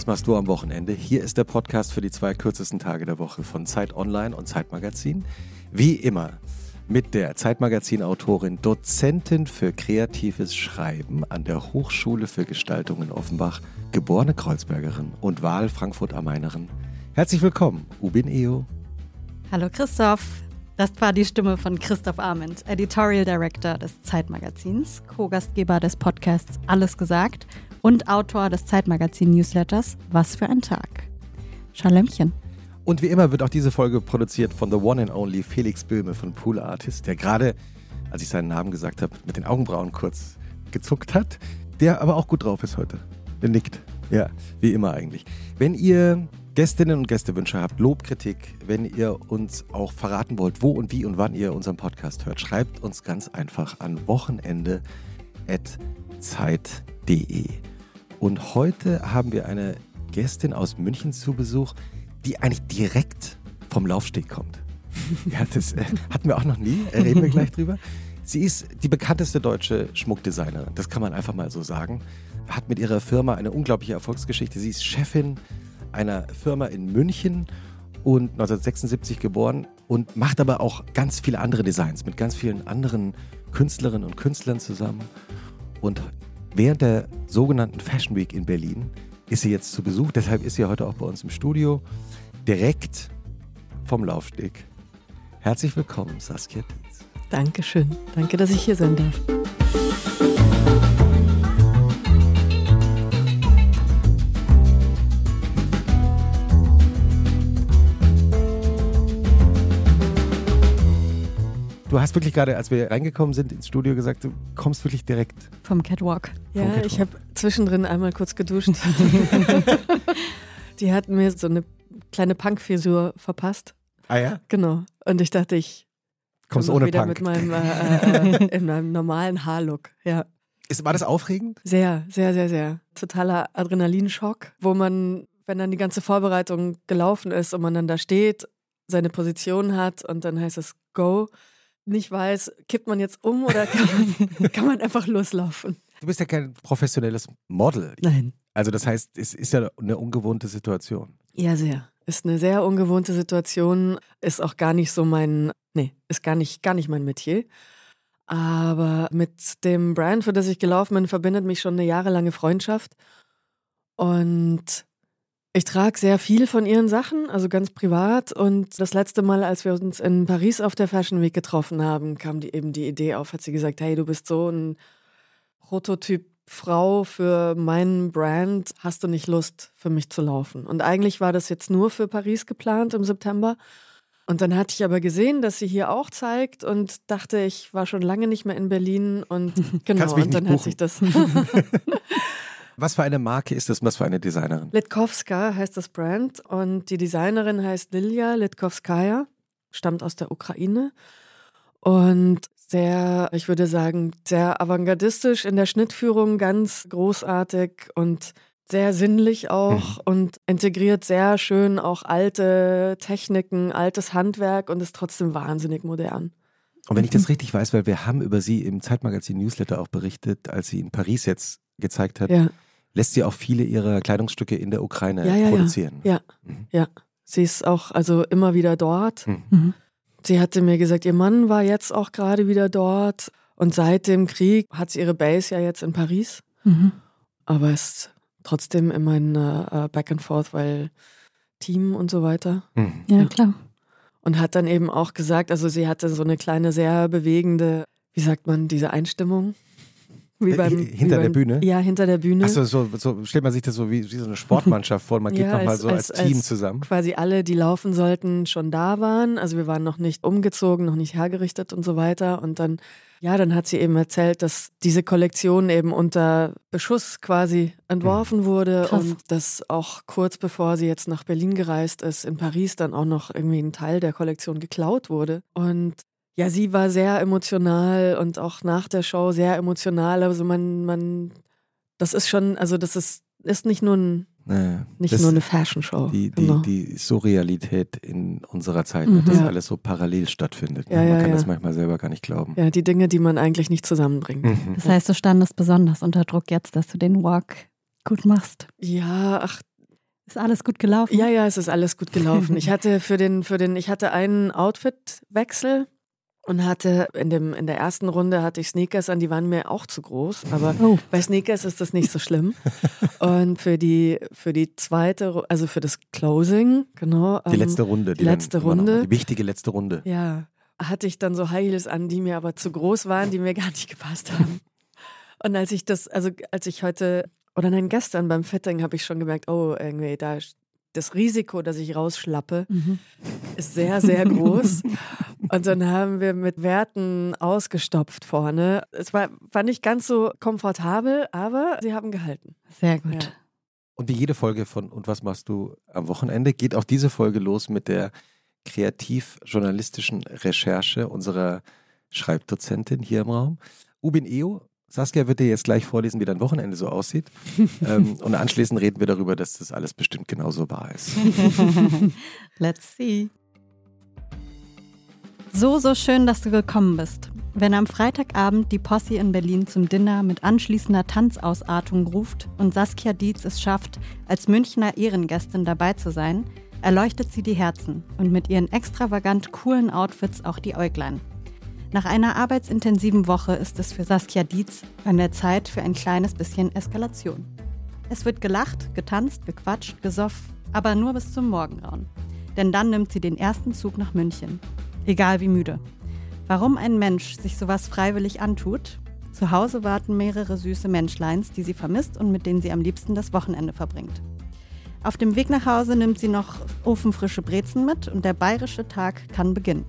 was machst du am Wochenende? Hier ist der Podcast für die zwei kürzesten Tage der Woche von Zeit Online und Zeitmagazin. Wie immer mit der Zeitmagazin-Autorin, Dozentin für kreatives Schreiben an der Hochschule für Gestaltung in Offenbach, geborene Kreuzbergerin und Wahl Frankfurt am Mainerin. Herzlich willkommen, Ubin Eo. Hallo Christoph. Das war die Stimme von Christoph Arment, Editorial Director des Zeitmagazins, Co-Gastgeber des Podcasts Alles gesagt und Autor des Zeitmagazin-Newsletters Was für ein Tag. Schalömchen. Und wie immer wird auch diese Folge produziert von The One and Only Felix Böhme von Pool Artist, der gerade, als ich seinen Namen gesagt habe, mit den Augenbrauen kurz gezuckt hat, der aber auch gut drauf ist heute. Der nickt. Ja, wie immer eigentlich. Wenn ihr Gästinnen und Gästewünsche habt, Lobkritik, wenn ihr uns auch verraten wollt, wo und wie und wann ihr unseren Podcast hört, schreibt uns ganz einfach an wochenende.zeit.de. Und heute haben wir eine Gästin aus München zu Besuch, die eigentlich direkt vom Laufsteg kommt. Ja, das äh, hatten wir auch noch nie, äh, reden wir gleich drüber. Sie ist die bekannteste deutsche Schmuckdesignerin, das kann man einfach mal so sagen. Hat mit ihrer Firma eine unglaubliche Erfolgsgeschichte. Sie ist Chefin einer Firma in München und 1976 geboren und macht aber auch ganz viele andere Designs mit ganz vielen anderen Künstlerinnen und Künstlern zusammen. Und während der sogenannten Fashion Week in Berlin ist sie jetzt zu Besuch. Deshalb ist sie heute auch bei uns im Studio, direkt vom Laufsteg. Herzlich willkommen, Saskia Dietz. Dankeschön. Danke, dass ich hier sein darf. Du hast wirklich gerade, als wir reingekommen sind ins Studio, gesagt, du kommst wirklich direkt vom Catwalk. Ja, Catwalk. ich habe zwischendrin einmal kurz geduscht. Die hatten mir so eine kleine Punk-Frisur verpasst. Ah ja? Genau. Und ich dachte, ich kommst ohne wieder Punk. mit meinem, äh, äh, in meinem normalen Haarlook. Ja. Ist, war das aufregend? Sehr, sehr, sehr, sehr. Totaler Adrenalinschock, wo man, wenn dann die ganze Vorbereitung gelaufen ist und man dann da steht, seine Position hat und dann heißt es Go nicht weiß, kippt man jetzt um oder kann man, kann man einfach loslaufen? Du bist ja kein professionelles Model. Nein. Also das heißt, es ist ja eine ungewohnte Situation. Ja, sehr. Ist eine sehr ungewohnte Situation. Ist auch gar nicht so mein, nee, ist gar nicht, gar nicht mein Metier. Aber mit dem Brand, für das ich gelaufen bin, verbindet mich schon eine jahrelange Freundschaft. Und ich trage sehr viel von ihren Sachen, also ganz privat. Und das letzte Mal, als wir uns in Paris auf der Fashion Week getroffen haben, kam die eben die Idee auf, hat sie gesagt, hey, du bist so ein Prototyp Frau für meinen Brand, hast du nicht Lust für mich zu laufen? Und eigentlich war das jetzt nur für Paris geplant im September. Und dann hatte ich aber gesehen, dass sie hier auch zeigt und dachte, ich war schon lange nicht mehr in Berlin und genau, und dann hat sich das. Was für eine Marke ist das? Was für eine Designerin? Litkowska heißt das Brand und die Designerin heißt Lilia Litkowskaja, stammt aus der Ukraine und sehr, ich würde sagen, sehr avantgardistisch in der Schnittführung, ganz großartig und sehr sinnlich auch mhm. und integriert sehr schön auch alte Techniken, altes Handwerk und ist trotzdem wahnsinnig modern. Und wenn ich das richtig weiß, weil wir haben über sie im Zeitmagazin Newsletter auch berichtet, als sie in Paris jetzt gezeigt hat, ja. Lässt sie auch viele ihrer Kleidungsstücke in der Ukraine ja, ja, produzieren. Ja, mhm. ja. Sie ist auch also immer wieder dort. Mhm. mhm. Sie hatte mir gesagt, ihr Mann war jetzt auch gerade wieder dort. Und seit dem Krieg hat sie ihre Base ja jetzt in Paris. Mhm. Aber ist trotzdem immer ein äh, Back and Forth, weil Team und so weiter. Mhm. Ja, klar. Und hat dann eben auch gesagt, also sie hatte so eine kleine, sehr bewegende, wie sagt man, diese Einstimmung. Wie beim, hinter wie beim, der Bühne? Ja, hinter der Bühne. Achso, so, so stellt man sich das so wie, wie so eine Sportmannschaft vor. Man geht ja, nochmal so als, als Team als zusammen. Quasi alle, die laufen sollten, schon da waren. Also wir waren noch nicht umgezogen, noch nicht hergerichtet und so weiter. Und dann, ja, dann hat sie eben erzählt, dass diese Kollektion eben unter Beschuss quasi entworfen mhm. wurde Krass. und dass auch kurz bevor sie jetzt nach Berlin gereist ist, in Paris dann auch noch irgendwie ein Teil der Kollektion geklaut wurde. Und ja, sie war sehr emotional und auch nach der Show sehr emotional. Also man, man, das ist schon, also das ist, ist nicht nur ein naja, nicht nur eine Fashion-Show. Die, die, genau. die Surrealität in unserer Zeit, mhm. dass ja. alles so parallel stattfindet. Ja, man ja, kann das manchmal selber gar nicht glauben. Ja, die Dinge, die man eigentlich nicht zusammenbringt. Mhm. Das heißt, du standest besonders unter Druck jetzt, dass du den Walk gut machst. Ja, ach, Ist alles gut gelaufen? Ja, ja, es ist alles gut gelaufen. Ich hatte für den, für den, ich hatte einen Outfitwechsel und hatte in dem in der ersten Runde hatte ich Sneakers an, die waren mir auch zu groß, aber Oh. bei Sneakers ist das nicht so schlimm. und für die für die zweite, also für das Closing, genau. Die ähm, letzte Runde. die letzte Runde. Die wichtige letzte Runde. Ja, hatte ich dann so High Heels an, die mir aber zu groß waren, die mir gar nicht gepasst haben. Und als ich das, also als ich heute, oder nein, gestern beim Fitting habe ich schon gemerkt, oh, irgendwie, da das Risiko, dass ich rausschlappe, Mhm. ist sehr, sehr groß. Und dann haben wir mit Werten ausgestopft vorne. Es war, war nicht ganz so komfortabel, aber sie haben gehalten. Sehr gut. Ja. Und wie jede Folge von Und was machst du am Wochenende, geht auch diese Folge los mit der kreativ-journalistischen Recherche unserer Schreibdozentin hier im Raum. Ubin Eo, Saskia wird dir jetzt gleich vorlesen, wie dein Wochenende so aussieht. ähm, und anschließend reden wir darüber, dass das alles bestimmt genauso wahr ist. Let's see. So, so schön, dass du gekommen bist. Wenn am Freitagabend die Posse in Berlin zum Dinner mit anschließender Tanzausartung ruft und Saskia Dietz es schafft, als Münchner Ehrengästin dabei zu sein, erleuchtet sie die Herzen und mit ihren extravagant coolen Outfits auch die Äuglein. Nach einer arbeitsintensiven Woche ist es für Saskia Dietz an der Zeit für ein kleines bisschen Eskalation. Es wird gelacht, getanzt, gequatscht, gesoffen, aber nur bis zum Morgengrauen. Denn dann nimmt sie den ersten Zug nach München. Egal wie müde. Warum ein Mensch sich sowas freiwillig antut? Zu Hause warten mehrere süße Menschleins, die sie vermisst und mit denen sie am liebsten das Wochenende verbringt. Auf dem Weg nach Hause nimmt sie noch ofenfrische Brezen mit und der bayerische Tag kann beginnen.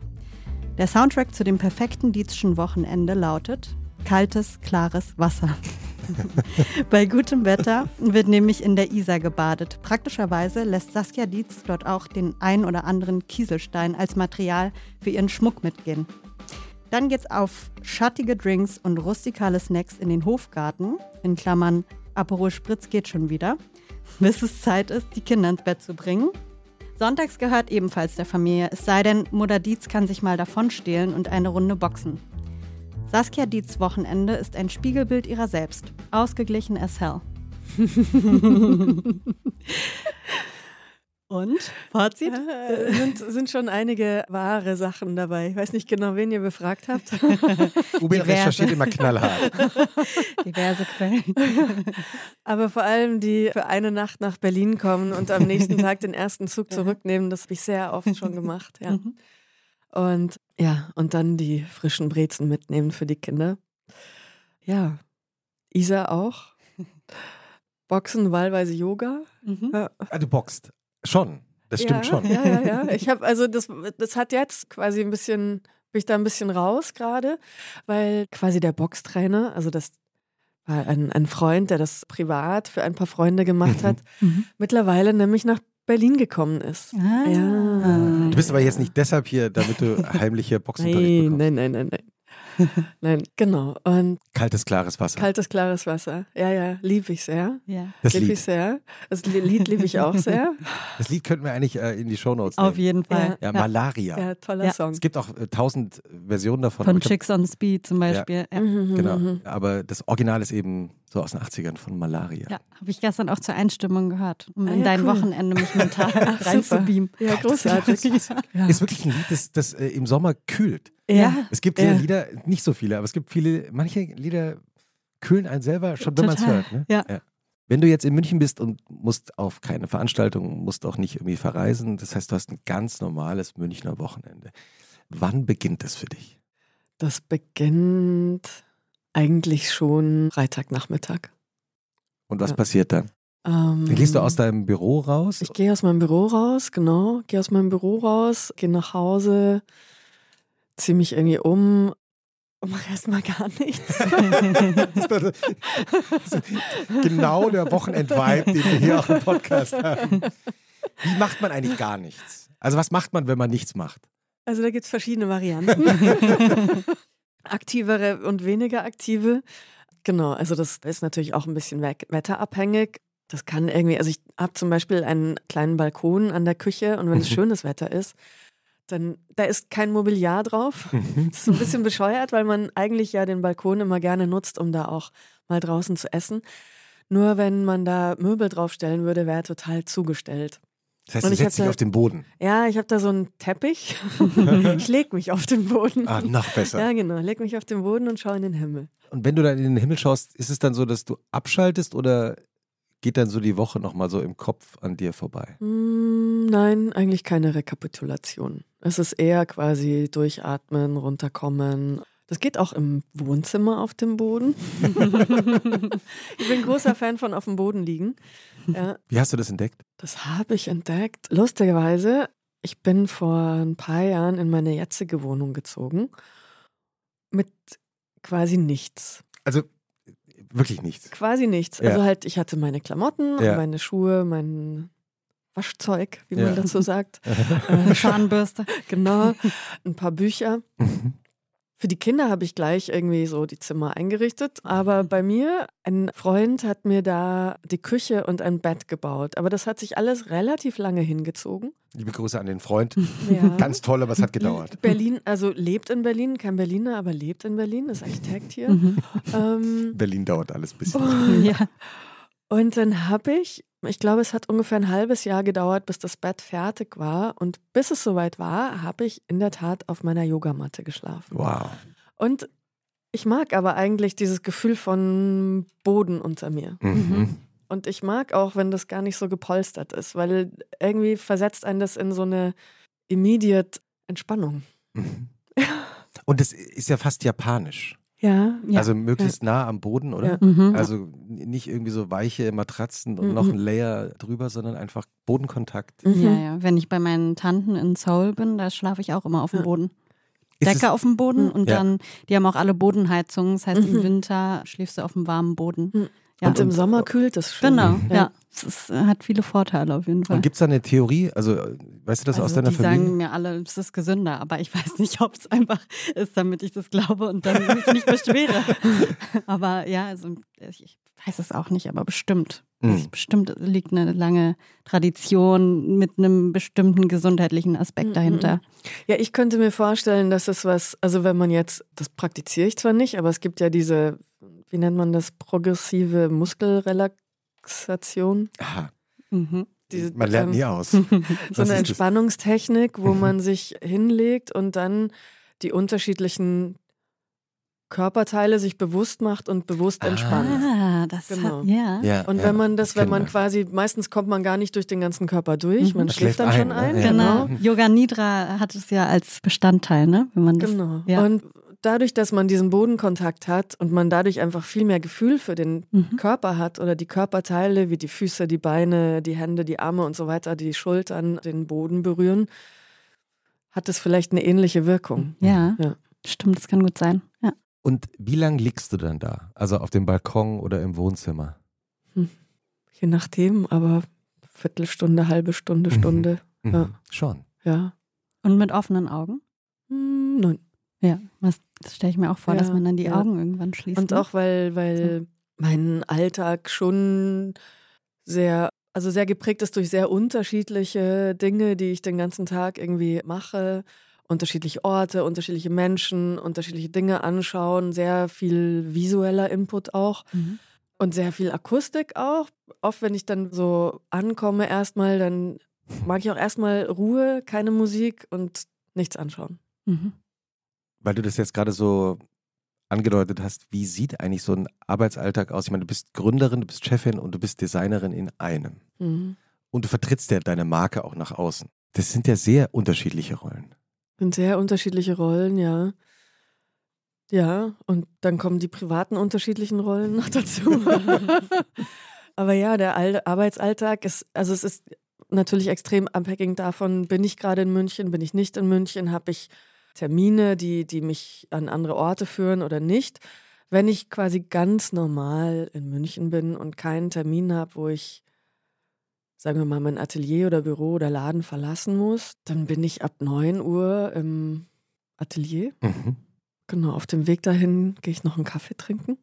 Der Soundtrack zu dem perfekten Dietzschen Wochenende lautet Kaltes, klares Wasser. Bei gutem Wetter wird nämlich in der Isar gebadet. Praktischerweise lässt Saskia Dietz dort auch den ein oder anderen Kieselstein als Material für ihren Schmuck mitgehen. Dann geht's auf schattige Drinks und rustikale Snacks in den Hofgarten, in Klammern Aperol Spritz geht schon wieder, bis es Zeit ist, die Kinder ins Bett zu bringen. Sonntags gehört ebenfalls der Familie, es sei denn, Mutter Dietz kann sich mal davonstehlen und eine Runde boxen. Saskia Dietz Wochenende ist ein Spiegelbild ihrer selbst, ausgeglichen as hell. Und? Fazit? Äh, sind, sind schon einige wahre Sachen dabei. Ich weiß nicht genau, wen ihr befragt habt. Diverse. recherchiert immer knallhart. Diverse Quellen. Aber vor allem die für eine Nacht nach Berlin kommen und am nächsten Tag den ersten Zug zurücknehmen, das habe ich sehr oft schon gemacht. Ja. Mhm. Und ja, und dann die frischen Brezen mitnehmen für die Kinder. Ja, Isa auch. Boxen, wahlweise Yoga. Mhm. Ah, du boxt. Schon. Das stimmt ja, schon. Ja, ja, ja. Ich habe also das, das hat jetzt quasi ein bisschen, bin ich da ein bisschen raus gerade, weil quasi der Boxtrainer, also das war ein, ein Freund, der das privat für ein paar Freunde gemacht hat, Mhm. mittlerweile nämlich nach Berlin gekommen ist. Ah. Ja. Du bist aber jetzt nicht deshalb hier, damit du heimliche Boxenunterricht Nein, bekommst. nein, nein, nein, nein. Nein, genau. Und Kaltes, klares Wasser. kaltes, klares Wasser. Ja, ja, liebe ich sehr. Ja. das liebe Lied. ich sehr. Das Li- Lied liebe ich auch sehr. Das Lied könnten wir eigentlich äh, in die Shownotes nehmen. Auf jeden Fall. Ja, Malaria. Ja, toller Ja. Song. Es gibt auch äh, tausend Versionen davon. Von Chicks on Speed zum Beispiel. Ja, Mhm, Genau. mhm. Aber das Original ist eben so aus den 80ern von Malaria. ja. habe ich gestern auch zur Einstimmung gehört, um Ah, in ja, dein cool. Wochenende mich mental reinzubeamen. Ja, großartig. Ja. Ist wirklich ein Lied, das, das äh, im Sommer kühlt. Ja. Es gibt Ja. ja. Lieder, nicht so viele, aber es gibt viele, manche Lieder kühlen einen selber schon, wenn man es hört. Ne? ja. Wenn du jetzt in München bist und musst auf keine Veranstaltung, musst auch nicht irgendwie verreisen, das heißt, du hast ein ganz normales Münchner Wochenende. Wann beginnt das für dich? Das beginnt eigentlich schon Freitagnachmittag. Und was Ja. passiert dann? Ähm, Dann gehst du aus deinem Büro raus? Ich gehe aus meinem Büro raus, genau. Gehe aus meinem Büro raus, gehe nach Hause, ziehe mich irgendwie um und mache erstmal gar nichts. Genau der Wochenend-Vibe, den wir hier auch im Podcast haben. Wie macht man eigentlich gar nichts? Also was macht man, wenn man nichts macht? Also da gibt es verschiedene Varianten. Aktivere und weniger aktive. Genau, also das ist natürlich auch ein bisschen we- wetterabhängig. Das kann irgendwie, also ich habe zum Beispiel einen kleinen Balkon an der Küche und wenn es schönes Wetter ist, dann da ist kein Mobiliar drauf. Das ist ein bisschen bescheuert, weil man eigentlich ja den Balkon immer gerne nutzt, um da auch mal draußen zu essen. Nur wenn man da Möbel draufstellen würde, wäre er total zugestellt. Das heißt, Und du ich setzt dich da- auf den Boden. Ja, ich habe da so einen Teppich. ich leg mich auf den Boden. Ah, noch besser. Ja, genau. Leg mich auf den Boden und schaue in den Himmel. Und wenn du dann in den Himmel schaust, ist es dann so, dass du abschaltest oder geht dann so die Woche nochmal so im Kopf an dir vorbei? Hm, nein, eigentlich keine Rekapitulation. Es ist eher quasi durchatmen, runterkommen. Das geht auch im Wohnzimmer auf dem Boden. ich bin großer Fan von auf dem Boden liegen. Ja, Wie hast du das entdeckt? das habe ich entdeckt. Lustigerweise, ich bin vor ein paar Jahren in meine jetzige Wohnung gezogen. Mit quasi nichts. Also wirklich nichts. Quasi nichts. Ja. Also halt, ich hatte meine Klamotten, Ja. meine Schuhe, mein Waschzeug, wie Ja. man dazu sagt. Eine Zahnbürste. Genau, ein paar Bücher. Für die Kinder habe ich gleich irgendwie so die Zimmer eingerichtet. Aber bei mir, ein Freund hat mir da die Küche und ein Bett gebaut. Aber das hat sich alles relativ lange hingezogen. Liebe Grüße an den Freund. Ja. Ganz toll, aber es hat gedauert. Berlin, also lebt in Berlin, kein Berliner, aber lebt in Berlin, ist Architekt hier. Mhm. ähm, Berlin dauert alles ein bisschen. Ja. Und dann habe ich, ich glaube, es hat ungefähr ein halbes Jahr gedauert, bis das Bett fertig war. Und bis es soweit war, habe ich in der Tat auf meiner Yogamatte geschlafen. Wow. Und ich mag aber eigentlich dieses Gefühl von Boden unter mir. Mhm. Und ich mag auch, wenn das gar nicht so gepolstert ist, weil irgendwie versetzt einen das in so eine immediate Entspannung. Mhm. Und es ist ja fast japanisch. Ja, Ja. Also möglichst nah am Boden, oder? Ja. Mhm. Also nicht irgendwie so weiche Matratzen und Mhm. noch ein Layer drüber, sondern einfach Bodenkontakt. Mhm. Ja, ja. Wenn ich bei meinen Tanten in Seoul bin, da schlafe ich auch immer auf dem. Boden. Ist Decke auf dem Boden Mhm. und Ja. dann, die haben auch alle Bodenheizungen. Das heißt, Mhm. im Winter schläfst du auf dem warmen Boden. Mhm. Ja. und im Sommer kühlt es schon. Genau, Ja. Es ist, hat viele Vorteile auf jeden Fall. Und gibt es da eine Theorie? Also, äh, weißt du das aus also deiner die Familie? sagen mir alle, es ist gesünder, aber ich weiß nicht, ob es einfach ist, damit ich das glaube und dann mich nicht beschwere. aber ja, also ich weiß es auch nicht, aber bestimmt. Mhm. Bestimmt liegt eine lange Tradition mit einem bestimmten gesundheitlichen Aspekt Mhm, dahinter. Ja, ich könnte mir vorstellen, dass es was, also wenn man jetzt, das praktiziere ich zwar nicht, aber es gibt ja diese, wie nennt man das, progressive Muskelrelaxation. Aha, Mhm. Diese, man lernt ähm, nie aus. So eine? Entspannungstechnik, wo man sich hinlegt und dann die unterschiedlichen Körperteile sich bewusst macht und bewusst Ah. entspannt. Ah, das Genau. hat, ja. Ja, Und ja, wenn man das, wenn man quasi, meistens kommt man gar nicht durch den ganzen Körper durch, Mhm. man schläft schläft dann ein, schon ein. Ja. Genau. Mhm. Yoga Nidra hat es ja als Bestandteil, ne? Wenn man das, Genau. Ja. Und dadurch, dass man diesen Bodenkontakt hat und man dadurch einfach viel mehr Gefühl für den Mhm. Körper hat oder die Körperteile wie die Füße, die Beine, die Hände, die Arme und so weiter, die Schultern den Boden berühren, hat es vielleicht eine ähnliche Wirkung. Ja, Ja. stimmt, das kann gut sein. Ja. Und wie lange liegst du dann da? Also auf dem Balkon oder im Wohnzimmer? Je nachdem, aber Viertelstunde, halbe Stunde, Mhm. Stunde. Mhm. Ja. Schon. Ja. Und mit offenen Augen? Hm, nein. Ja, das, stelle ich mir auch vor, dass Ja, man dann die ja. Augen irgendwann schließt. Und ne? auch weil, weil mein Alltag schon sehr, also sehr geprägt ist durch sehr unterschiedliche Dinge, die ich den ganzen Tag irgendwie mache. Unterschiedliche Orte, unterschiedliche Menschen, unterschiedliche Dinge anschauen, sehr viel visueller Input auch Mhm. und sehr viel Akustik auch. Oft, wenn ich dann so ankomme, erstmal, dann mag ich auch erstmal Ruhe, keine Musik und nichts anschauen. Mhm. Weil du das jetzt gerade so angedeutet hast, wie sieht eigentlich so ein Arbeitsalltag aus? Ich meine, du bist Gründerin, du bist Chefin und du bist Designerin in einem. Mhm. Und du vertrittst ja deine Marke auch nach außen. Das sind ja sehr unterschiedliche Rollen. Sind sehr unterschiedliche Rollen, ja. Ja, und dann kommen die privaten unterschiedlichen Rollen noch dazu. Aber ja, der Al Arbeitsalltag ist, also es ist natürlich extrem abhängig davon, bin ich gerade in München, bin ich nicht in München, habe ich Termine, die, die mich an andere Orte führen oder nicht. Wenn ich quasi ganz normal in München bin und keinen Termin habe, wo ich, sagen wir mal, mein Atelier oder Büro oder Laden verlassen muss, dann bin ich ab 9 Uhr im Atelier. Mhm. Genau, auf dem Weg dahin gehe ich noch einen Kaffee trinken.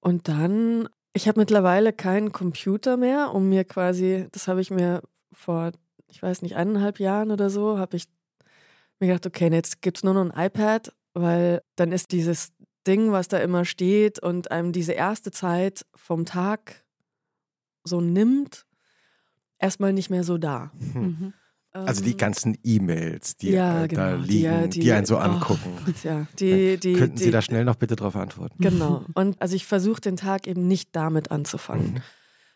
Und dann, ich habe mittlerweile keinen Computer mehr, um mir quasi, das habe ich mir vor, ich weiß nicht, eineinhalb Jahren oder so, habe ich mir gedacht, okay, jetzt gibt es nur noch ein iPad, weil dann ist dieses Ding, was da immer steht und einem diese erste Zeit vom Tag so nimmt, erstmal nicht mehr so da. Mhm. Also die Ähm, ganzen E-Mails, die ja, äh, da genau, die, liegen, äh, die, die- einen so oh, angucken. Ja, die, die, Könnten die, Sie da schnell noch bitte darauf antworten? Genau. Und also ich versuche den Tag eben nicht damit anzufangen. Mhm.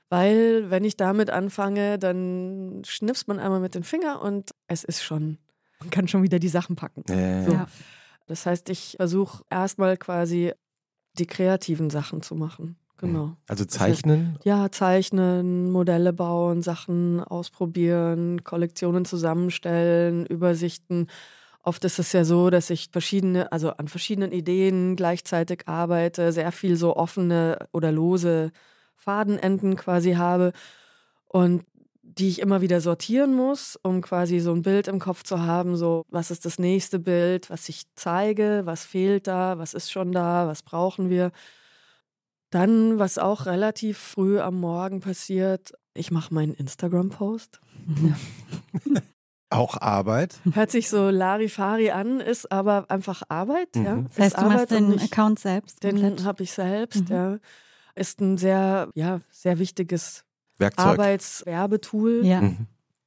Weil wenn ich damit anfange, dann schnipst man einmal mit den Finger und es ist schon, man kann schon wieder die Sachen packen. Ja, So. Ja. Das heißt, ich versuche erstmal quasi die kreativen Sachen zu machen. Genau. Also heißt- zeichnen, Ja, zeichnen, Modelle bauen, Sachen ausprobieren, Kollektionen zusammenstellen, Übersichten. Oft ist es ja so, dass ich verschiedene, also an verschiedenen Ideen gleichzeitig arbeite, sehr viel so offene oder lose Fadenenden quasi habe und die ich immer wieder sortieren muss, um quasi so ein Bild im Kopf zu haben, so was ist das nächste Bild, was ich zeige, was fehlt da, was ist schon da, was brauchen wir. Dann, was auch relativ früh am Morgen passiert, ich mache meinen Instagram-Post. auch Arbeit. Hört sich so Larifari an, ist aber einfach Arbeit. Ja? Mhm. Das heißt, ist du machst Arbeit und den nicht- Account selbst. Den habe ich selbst, Mhm. ja. Ist ein sehr, ja, sehr wichtiges Werkzeug. Arbeitswerbetool, Ja. Mhm.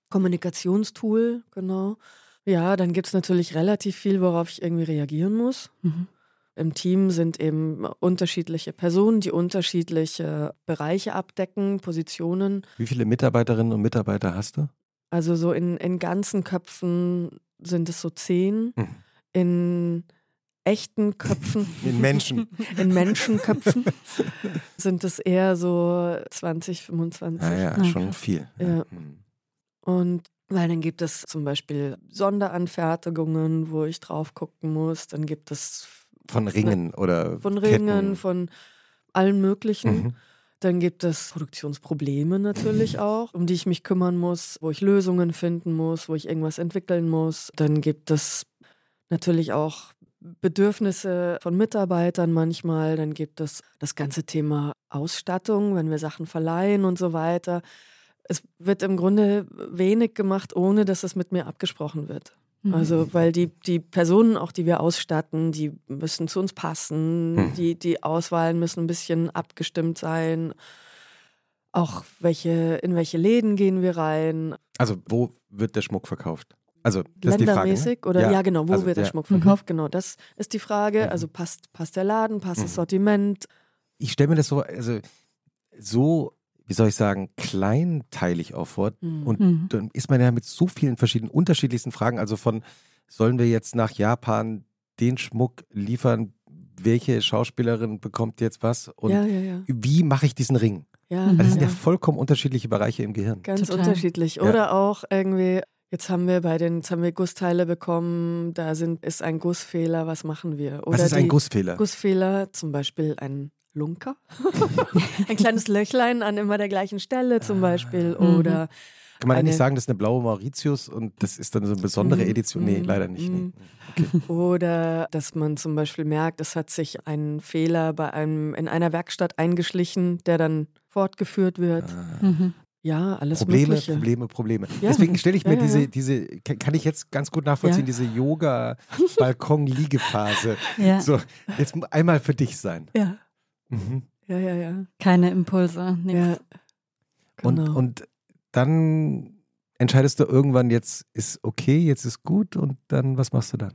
Kommunikationstool, genau. Ja, dann gibt es natürlich relativ viel, worauf ich irgendwie reagieren muss. Mhm. Im Team sind eben unterschiedliche Personen, die unterschiedliche Bereiche abdecken, Positionen. Wie viele Mitarbeiterinnen und Mitarbeiter hast du? Also so in, in ganzen Köpfen sind es so zehn. Mhm. In echten Köpfen, In Menschen. in Menschenköpfen sind es eher so 20, 25. Ah ja, Na, schon viel. Ja. Und weil dann gibt es zum Beispiel Sonderanfertigungen, wo ich drauf gucken muss. Dann gibt es Von Ringen oder von Ketten. Ringen, von allen möglichen. Mhm. Dann gibt es Produktionsprobleme natürlich auch, um die ich mich kümmern muss, wo ich Lösungen finden muss, wo ich irgendwas entwickeln muss. Dann gibt es natürlich auch Bedürfnisse von Mitarbeitern manchmal. Dann gibt es das ganze Thema Ausstattung, wenn wir Sachen verleihen und so weiter. Es wird im Grunde wenig gemacht, ohne dass es mit mir abgesprochen wird. Mhm. Also, weil die, die Personen, auch die wir ausstatten, die müssen zu uns passen, Hm. die, die Auswahlen müssen ein bisschen abgestimmt sein. Auch welche, in welche Läden gehen wir rein? Also wo wird der Schmuck verkauft? Also das ist die Frage. Ne? Ländermäßig oder ja, genau, wo also, wird der ja. Schmuck Mhm. verkauft? Genau, das ist die Frage. Mhm. Also passt, passt der Laden, passt Mhm. das Sortiment? Ich stelle mir das so, also so, wie soll ich sagen, kleinteilig auch vor. Mhm. Und Mhm. dann ist man ja mit so vielen verschiedenen, unterschiedlichsten Fragen, also von, sollen wir jetzt nach Japan den Schmuck liefern? Welche Schauspielerin bekommt jetzt was? Und ja, ja, ja. wie mache ich diesen Ring? ja, Mhm. Also das sind ja ja. vollkommen unterschiedliche Bereiche im Gehirn. Ganz Total. unterschiedlich. Ja. Oder auch irgendwie, jetzt haben wir bei den, jetzt haben wir Gussteile bekommen, da sind, ist ein Gussfehler, was machen wir? Oder Was ist ein Gussfehler? Gussfehler, zum Beispiel ein Lunker, ein kleines Löchlein an immer der gleichen Stelle zum Beispiel. Mhm. Oder Kann man eine- nicht sagen, das ist eine blaue Mauritius und das ist dann so eine besondere Mhm, Edition? Nee, mhm, leider nicht. Nee. mhm. Oder dass man zum Beispiel merkt, es hat sich ein Fehler bei einem in einer Werkstatt eingeschlichen, der dann fortgeführt wird. Ah. Mhm. Ja, alles Probleme, Mögliche. Probleme, Probleme. Ja. Deswegen stelle ich mir Ja, ja, diese, ja. diese, kann ich jetzt ganz gut nachvollziehen, Ja. diese Yoga-Balkon-Liegephase. Ja. So, jetzt einmal für dich sein. Ja, Mhm. ja, ja, ja. Keine Impulse, nichts. ja. Und, Genau. und dann entscheidest du irgendwann, jetzt ist okay, jetzt ist gut und dann, was machst du dann?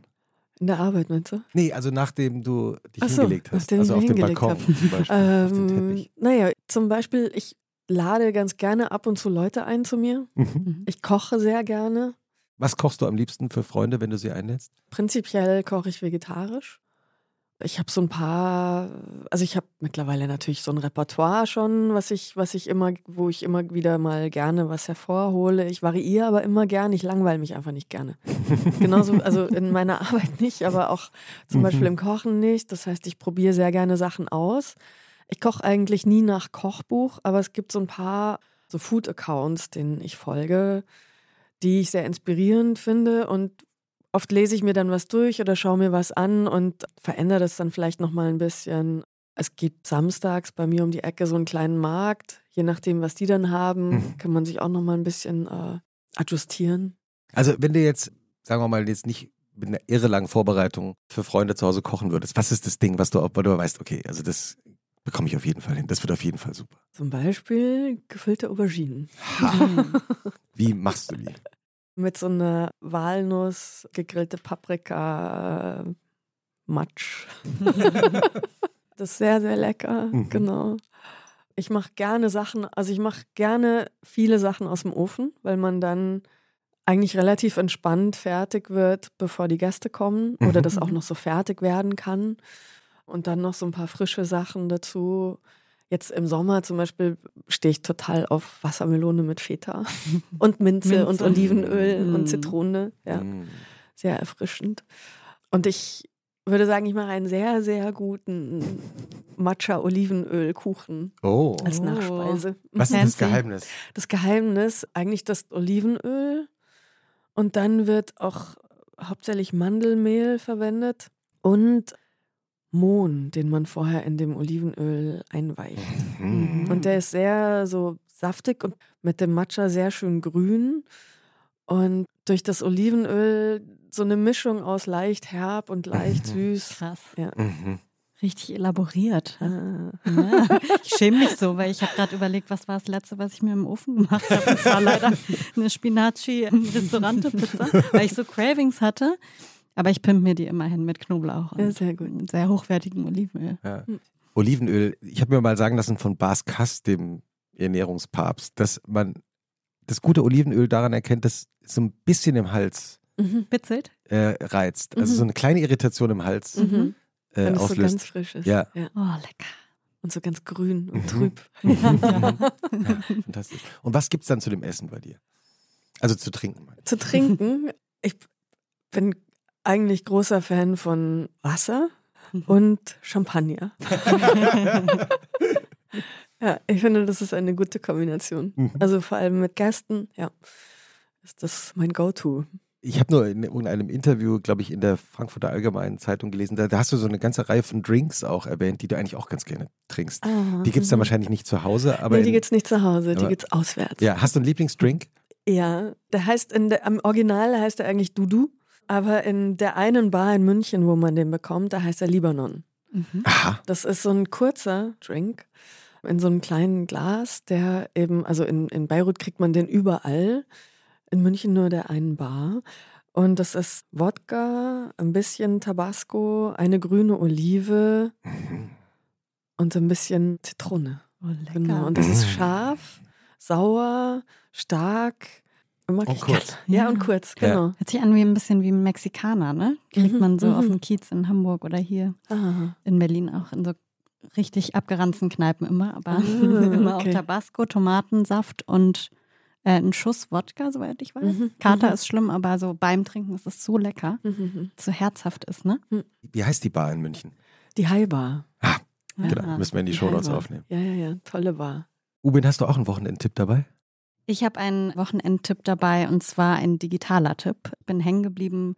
In der Arbeit, meinst du? Nee, also nachdem du dich so, hingelegt hast. nachdem Also auf dem Balkon hab. zum Beispiel. auf dem Ähm, Teppich. naja, zum Beispiel, ich lade ganz gerne ab und zu Leute ein zu mir. Mhm. Mhm. Ich koche sehr gerne. Was kochst du am liebsten für Freunde, wenn du sie einlädst? Prinzipiell koche ich vegetarisch. Ich habe so ein paar, also ich habe mittlerweile natürlich so ein Repertoire schon, was ich, was ich immer, wo ich immer wieder mal gerne was hervorhole. Ich variiere aber immer gerne, ich langweile mich einfach nicht gerne. Genauso, also in meiner Arbeit nicht, aber auch zum Mhm. Beispiel im Kochen nicht. Das heißt, ich probiere sehr gerne Sachen aus. Ich koche eigentlich nie nach Kochbuch, aber es gibt so ein paar so Food-Accounts, denen ich folge, die ich sehr inspirierend finde und oft lese ich mir dann was durch oder schaue mir was an und verändere das dann vielleicht nochmal ein bisschen. Es gibt samstags bei mir um die Ecke so einen kleinen Markt. Je nachdem, was die dann haben, Mhm. kann man sich auch nochmal ein bisschen äh, adjustieren. Also wenn du jetzt, sagen wir mal, jetzt nicht mit einer irre langen Vorbereitung für Freunde zu Hause kochen würdest, was ist das Ding, was du, wo du weißt, okay, also das bekomme ich auf jeden Fall hin. Das wird auf jeden Fall super. Zum Beispiel gefüllte Auberginen. Wie machst du die? Mit so einer Walnuss, gegrillte Paprika, äh, Matsch. das ist sehr, sehr lecker, Mhm. genau. Ich mache gerne Sachen, also ich mache gerne viele Sachen aus dem Ofen, weil man dann eigentlich relativ entspannt fertig wird, bevor die Gäste kommen oder Mhm. das auch noch so fertig werden kann. Und dann noch so ein paar frische Sachen dazu. Jetzt im Sommer zum Beispiel stehe ich total auf Wassermelone mit Feta und Minze, Minze. und Olivenöl Mm. und Zitrone. Ja, Mm. sehr erfrischend. Und ich würde sagen, ich mache einen sehr, sehr guten Matcha-Olivenöl-Kuchen Oh. als Oh. Nachspeise. Was ist das. Geheimnis? Das Geheimnis, eigentlich das Olivenöl und dann wird auch hauptsächlich Mandelmehl verwendet und Mohn, den man vorher in dem Olivenöl einweicht. Mhm. Und der ist sehr so saftig und mit dem Matcha sehr schön grün. Und durch das Olivenöl so eine Mischung aus leicht herb und leicht süß. Krass. Mhm. Richtig elaboriert. Ah. Ja. Ich schäme mich so, weil ich habe gerade überlegt, was war das letzte, was ich mir im Ofen gemacht habe. Es war leider eine Spinaci im Restaurante-Pizza, weil ich so Cravings hatte. Aber ich pimp mir die immerhin mit Knoblauch Ja, und sehr gut. mit sehr hochwertigem Olivenöl. Ja. Olivenöl, ich habe mir mal sagen lassen von Bas Kass, dem Ernährungspapst, dass man das gute Olivenöl daran erkennt, dass es so ein bisschen im Hals Mhm. Bitzelt? äh, reizt. Also Mhm. so eine kleine Irritation im Hals Mhm. äh, Wenn es so auslöst. ganz frisch ist. Ja. Oh, lecker. Und so ganz grün und Mhm. trüb. Ja, fantastisch. Und was gibt es dann zu dem Essen bei dir? Also zu trinken. Zu trinken, ich bin eigentlich großer Fan von Wasser und Champagner. Ja, ich finde, das ist eine gute Kombination. Mhm. Also vor allem mit Gästen, ja, ist das mein Go-To. Ich habe nur in irgendeinem Interview, glaube ich, in der Frankfurter Allgemeinen Zeitung gelesen, da, da hast du so eine ganze Reihe von Drinks auch erwähnt, die du eigentlich auch ganz gerne trinkst. Die gibt es dann wahrscheinlich nicht zu Hause, aber nee, die gibt es nicht zu Hause, die gibt es auswärts. ja, hast du einen Lieblingsdrink? Ja, der heißt in der, am Original heißt er eigentlich Dudu, aber in der einen Bar in München, wo man den bekommt, da heißt er Libanon. Mhm. Aha. Das ist so ein kurzer Drink in so einem kleinen Glas, der eben, also in, in Beirut kriegt man den überall, in München nur der einen Bar. Und das ist Wodka, ein bisschen Tabasco, eine grüne Olive und so ein bisschen Zitrone. Oh, lecker. Genau. Und das ist Mm. scharf, sauer, stark. Mag Und kurz. Ja, und kurz, Ja. genau. Hört sich an wie ein bisschen wie ein Mexikaner, ne? Kriegt Mhm, man so auf mhm. dem Kiez in Hamburg oder hier Ah, in Berlin auch in so richtig abgeranzten Kneipen immer, aber Ah, immer okay. auch Tabasco, Tomatensaft und äh, ein Schuss Wodka, soweit ich weiß. Mhm, Kater mhm. ist schlimm, aber so beim Trinken ist es so lecker, mhm. so herzhaft ist, ne? Wie heißt die Bar in München? Die. Genau, Ah. müssen wir in die Die Shownotes aufnehmen. Ja, ja, ja. Tolle Bar. Ubin, hast du auch einen Wochenendtipp dabei? Ich habe einen Wochenendtipp dabei und zwar ein digitaler Tipp. Bin hängen geblieben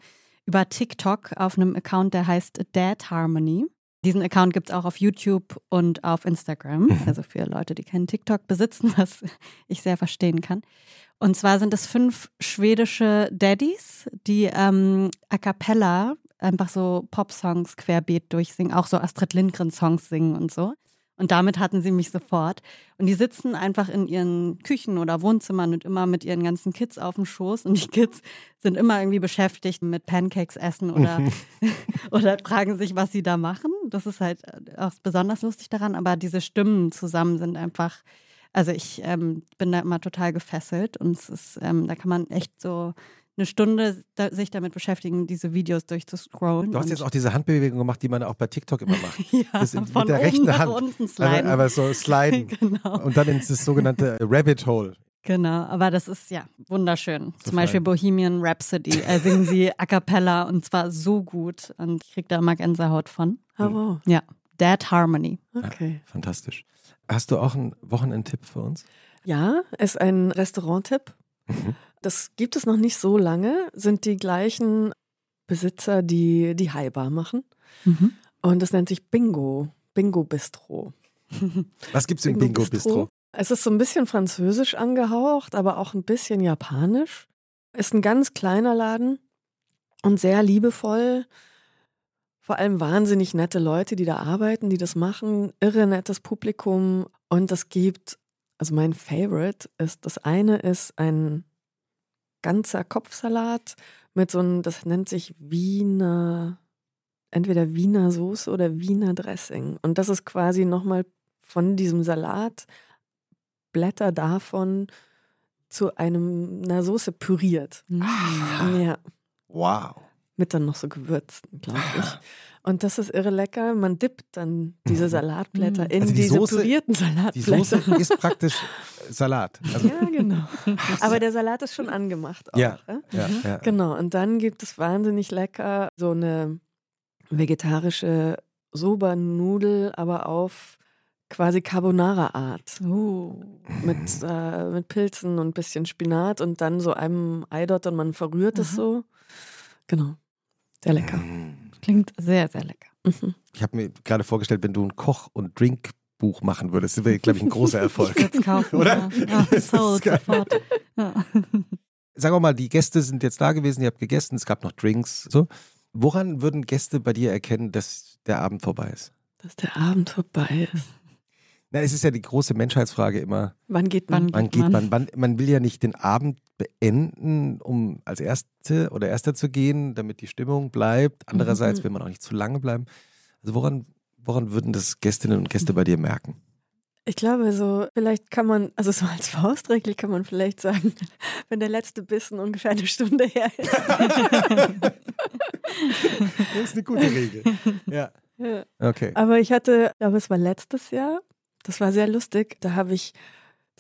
über TikTok auf einem Account, der heißt Dad Harmony. Diesen Account gibt es auch auf YouTube und auf Instagram. Also für Leute, die keinen TikTok besitzen, was ich sehr verstehen kann. Und zwar sind es fünf schwedische Daddies, die ähm, a cappella einfach so Pop-Songs querbeet durchsingen, auch so Astrid Lindgren-Songs singen und so. Und damit hatten sie mich sofort. Und die sitzen einfach in ihren Küchen oder Wohnzimmern und immer mit ihren ganzen Kids auf dem Schoß. Und die Kids sind immer irgendwie beschäftigt mit Pancakes essen oder, oder fragen sich, was sie da machen. Das ist halt auch besonders lustig daran. Aber diese Stimmen zusammen sind einfach, also ich ähm, bin da immer total gefesselt. Und es ist, ähm, da kann man echt so eine Stunde da, sich damit beschäftigen, diese Videos durchzuscrollen. Du hast Und- jetzt auch diese Handbewegung gemacht, die man auch bei TikTok immer macht. ja, Das in- von mit der oben rechten nach Hand. unten Aber, sliden. aber so sliden. genau. Und dann ins das sogenannte Rabbit Hole. Genau, aber das ist ja wunderschön. Zum fein. Beispiel Bohemian Rhapsody äh, singen sie a cappella und zwar so gut und ich krieg da immer Gänsehaut von. Ah, wow. Ja, Dad Harmony. Okay. Fantastisch. Hast du auch einen Wochenendtipp für uns? Ja, ist ein Restauranttipp. Mhm. Das gibt es noch nicht so lange. Sind die gleichen Besitzer, die die Highbar machen. Mhm. Und das nennt sich Bingo. Bingo Bistro. Was gibt's im Bingo Bistro? Es ist so ein bisschen französisch angehaucht, aber auch ein bisschen japanisch. Ist ein ganz kleiner Laden und sehr liebevoll. vor allem wahnsinnig nette Leute, die da arbeiten, die das machen, irre nettes Publikum und es gibt, also mein Favorite ist, das eine ist ein ganzer Kopfsalat mit so einem, das nennt sich Wiener, entweder Wiener Soße oder Wiener Dressing und das ist quasi nochmal von diesem Salat Blätter davon zu einem, einer Soße püriert. Mhm. Ja, Wow. mit dann noch so Gewürzen, glaube ich. Und das ist irre lecker. Man dippt dann diese Salatblätter Mhm. in Also die diese Soße- pürierten Die Salatblätter. Soße ist praktisch Salat. Also, Ja, genau. Aber der Salat ist schon angemacht auch. Ja. ja? ja, ja. Genau. Und dann gibt es wahnsinnig lecker so eine vegetarische Soba-Nudel, aber auf quasi Carbonara-Art. Uh. Mit, äh, mit Pilzen und ein bisschen Spinat und dann so einem Eidot und man verrührt es Aha. so. Genau. Sehr lecker. Mm. Klingt sehr, sehr lecker. Mhm. Ich habe mir gerade vorgestellt, wenn du ein Koch- und Drinkbuch machen würdest, das wäre, glaube ich, ein großer Erfolg. Ich würde es kaufen. Oder? Ja, ja geil. sofort. Ja. Sagen wir mal, die Gäste sind jetzt da gewesen, ihr habt gegessen, es gab noch Drinks. So. Woran würden Gäste bei dir erkennen, dass der Abend vorbei ist? Dass der Abend vorbei ist. Na, es ist ja die große Menschheitsfrage immer. Wann geht man? Wann Geht man. man? Wann, man will ja nicht den Abend beenden, um als Erste oder Erster zu gehen, damit die Stimmung bleibt. Andererseits Mhm. will man auch nicht zu lange bleiben. Also woran, woran würden das Gästinnen und Gäste bei dir merken? Ich glaube, so vielleicht kann man, also so als Faustregel kann man vielleicht sagen, wenn der letzte Bissen ungefähr eine Stunde her ist. Das ist eine gute Regel. Ja. Ja. Okay. Aber ich hatte, ich glaube, es war letztes Jahr, das war sehr lustig, da habe ich,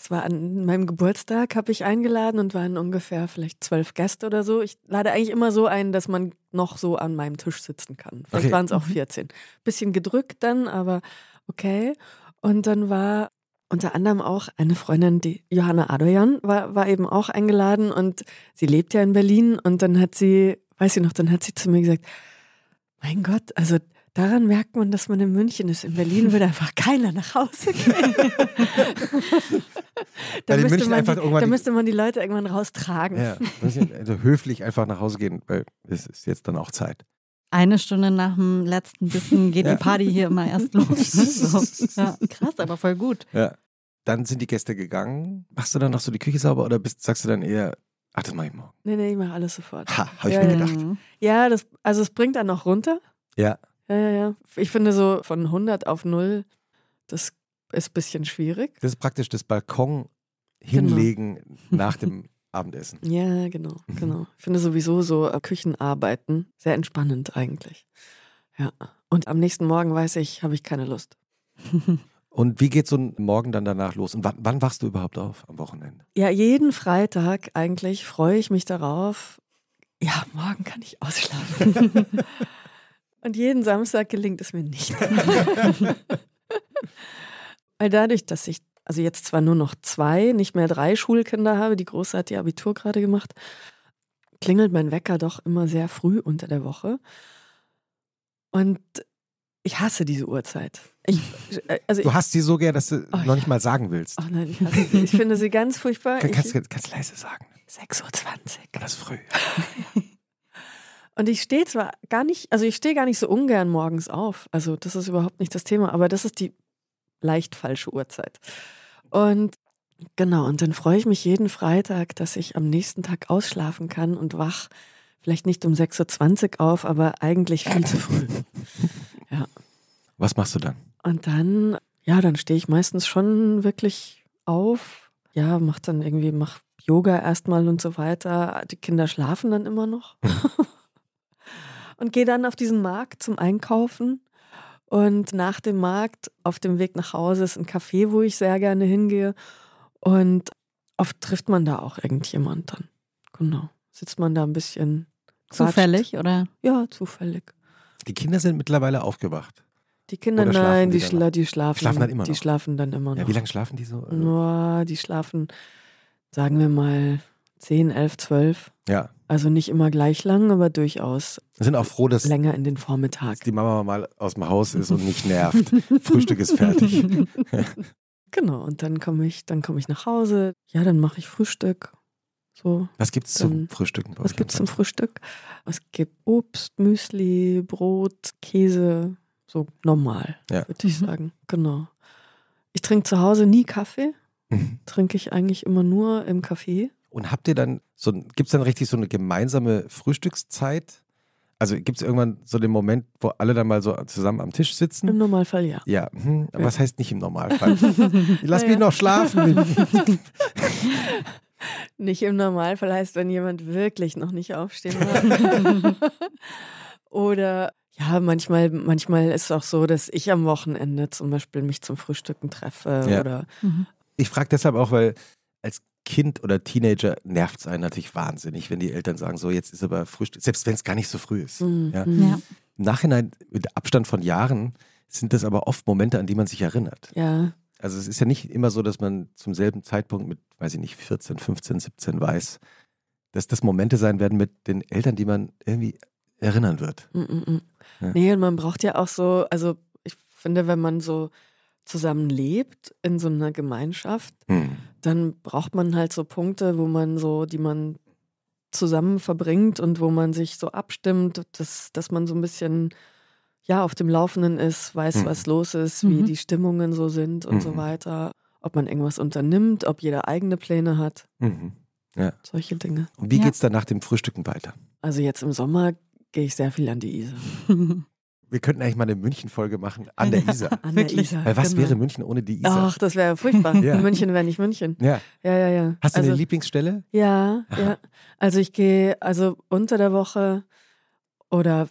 das war an meinem Geburtstag, habe ich eingeladen und waren ungefähr vielleicht zwölf Gäste oder so. Ich lade eigentlich immer so ein, dass man noch so an meinem Tisch sitzen kann. Vielleicht Okay. waren es auch Mhm. 14. Bisschen gedrückt dann, aber okay. Und dann war unter anderem auch eine Freundin, die Johanna Adoyan, war, war eben auch eingeladen und sie lebt ja in Berlin und dann hat sie, weiß ich noch, dann hat sie zu mir gesagt, mein Gott, also daran merkt man, dass man in München ist. In Berlin würde einfach keiner nach Hause gehen. da, müsste München man die, da müsste man die Leute irgendwann raustragen. Ja, also höflich einfach nach Hause gehen, weil es ist jetzt dann auch Zeit. Eine Stunde nach dem letzten Bissen geht Ja. die Party hier immer erst los. So. Ja, krass, aber voll gut. Ja. Dann sind die Gäste gegangen. Machst du dann noch so die Küche sauber oder bist, sagst du dann eher, ach, das mach ich morgen? Nee, nee, ich mache alles sofort. Ha, hab ich Ja, mir gedacht. Ja, das, also es bringt dann noch runter. Ja. Ja, ja, ja. Ich finde so von 100 auf 0, das ist ein bisschen schwierig. Das ist praktisch das Balkon Genau. hinlegen nach dem Abendessen. Ja, genau, Mhm. genau. Ich finde sowieso so äh, Küchenarbeiten sehr entspannend eigentlich. Ja. Und am nächsten Morgen weiß ich, habe ich keine Lust. Und wie geht so ein Morgen dann danach los? Und wann, wann wachst du überhaupt auf am Wochenende? Ja, jeden Freitag eigentlich freue ich mich darauf. Ja, morgen kann ich ausschlafen. Und jeden Samstag gelingt es mir nicht. Weil dadurch, dass ich also jetzt zwar nur noch zwei, nicht mehr drei Schulkinder habe, die Große hat ihr Abitur gerade gemacht, klingelt mein Wecker doch immer sehr früh unter der Woche. Und ich hasse diese Uhrzeit. Ich, also Du hast sie so gern, dass du Oh, noch ja. nicht mal sagen willst. Ach nein, ich, hasse sie. ich finde sie ganz furchtbar. Kann, kannst, du kannst leise sagen. 6.20 Uhr. Das ist früh. Und ich stehe zwar gar nicht, also ich stehe gar nicht so ungern morgens auf. Also das ist überhaupt nicht das Thema, aber das ist die leicht falsche Uhrzeit. Und genau, und dann freue ich mich jeden Freitag, dass ich am nächsten Tag ausschlafen kann und wach vielleicht nicht um 6.20 Uhr auf, aber eigentlich viel zu früh. Was machst du dann? Und dann, ja, dann stehe ich meistens schon wirklich auf. Ja, mach dann irgendwie, mach Yoga erstmal und so weiter. Die Kinder schlafen dann immer noch. und gehe dann auf diesen Markt zum Einkaufen. Und nach dem Markt, auf dem Weg nach Hause, ist ein Café, wo ich sehr gerne hingehe. Und oft trifft man da auch irgendjemand dann. Genau. Sitzt man da ein bisschen. quatscht. Zufällig, oder? Ja, zufällig. Die Kinder sind mittlerweile aufgewacht. Die Kinder, nein, die die, schla die schlafen. Schlafen dann immer Die noch? schlafen dann immer noch. Ja, wie lange schlafen die so? Nur, die schlafen, sagen wir mal, 10, 11, 12. Ja. Also nicht immer gleich lang, aber durchaus Sind auch froh, dass, länger in den Vormittag. die Mama mal aus dem Haus ist und nicht nervt. Frühstück ist fertig. Genau, und dann komme ich, dann komme ich nach Hause. Ja, dann mache ich Frühstück. So. Was gibt es zum Dann- Frühstücken bei Was euch? gibt es zum Frühstück? Es gibt Obst, Müsli, Brot, Käse, so normal, Ja. würde ich Mhm. sagen. Genau. Ich trinke zu Hause nie Kaffee. Mhm. Trinke ich eigentlich immer nur im Café. Und habt ihr dann so, gibt es dann richtig so eine gemeinsame Frühstückszeit? Also gibt es irgendwann so den Moment, wo alle dann mal so zusammen am Tisch Im sitzen? Normalfall ja. Ja, hm, aber Ja. was heißt nicht im Normalfall? Lass mich noch schlafen. Nicht im Normalfall heißt, wenn jemand wirklich noch nicht aufstehen will. Oder ja, manchmal, manchmal ist es auch so, dass ich am Wochenende zum Beispiel mich zum Frühstücken treffe Ja. oder Mhm. Ich frage deshalb auch, weil Kind oder Teenager nervt es einen natürlich wahnsinnig, wenn die Eltern sagen, so jetzt ist aber Frühstück, selbst wenn es gar nicht so früh ist. Mhm. Ja. Ja. Im Nachhinein, mit Abstand von Jahren, sind das aber oft Momente, an die man sich erinnert. Ja, Also es ist ja nicht immer so, dass man zum selben Zeitpunkt mit, weiß ich nicht, 14, 15, 17 weiß, dass das Momente sein werden mit den Eltern, die man irgendwie erinnern wird. Mm, mm. Ja. Nee, und man braucht ja auch so, also ich finde, wenn man so zusammen lebt in so einer Gemeinschaft, Hm. Dann braucht man halt so Punkte, wo man so, die man zusammen verbringt und wo man sich so abstimmt, dass, dass man so ein bisschen ja auf dem Laufenden ist, weiß, Mhm. was los ist, wie Mhm. die Stimmungen so sind und so Mhm. weiter, ob man irgendwas unternimmt, ob jeder eigene Pläne hat, Mhm. solche Dinge. Und wie Ja. geht's dann nach dem Frühstücken weiter? Also jetzt im Sommer gehe ich sehr viel an die Isar. Wir könnten eigentlich mal eine München-Folge machen an der Isar. An der Isar. Weil was genau. wäre München ohne die Isar? Ach, das wäre furchtbar. Ja. München wäre nicht München. Ja. Ja, ja, ja. Hast du also, eine Lieblingsstelle? Ja, ja. Also ich gehe, also unter der Woche oder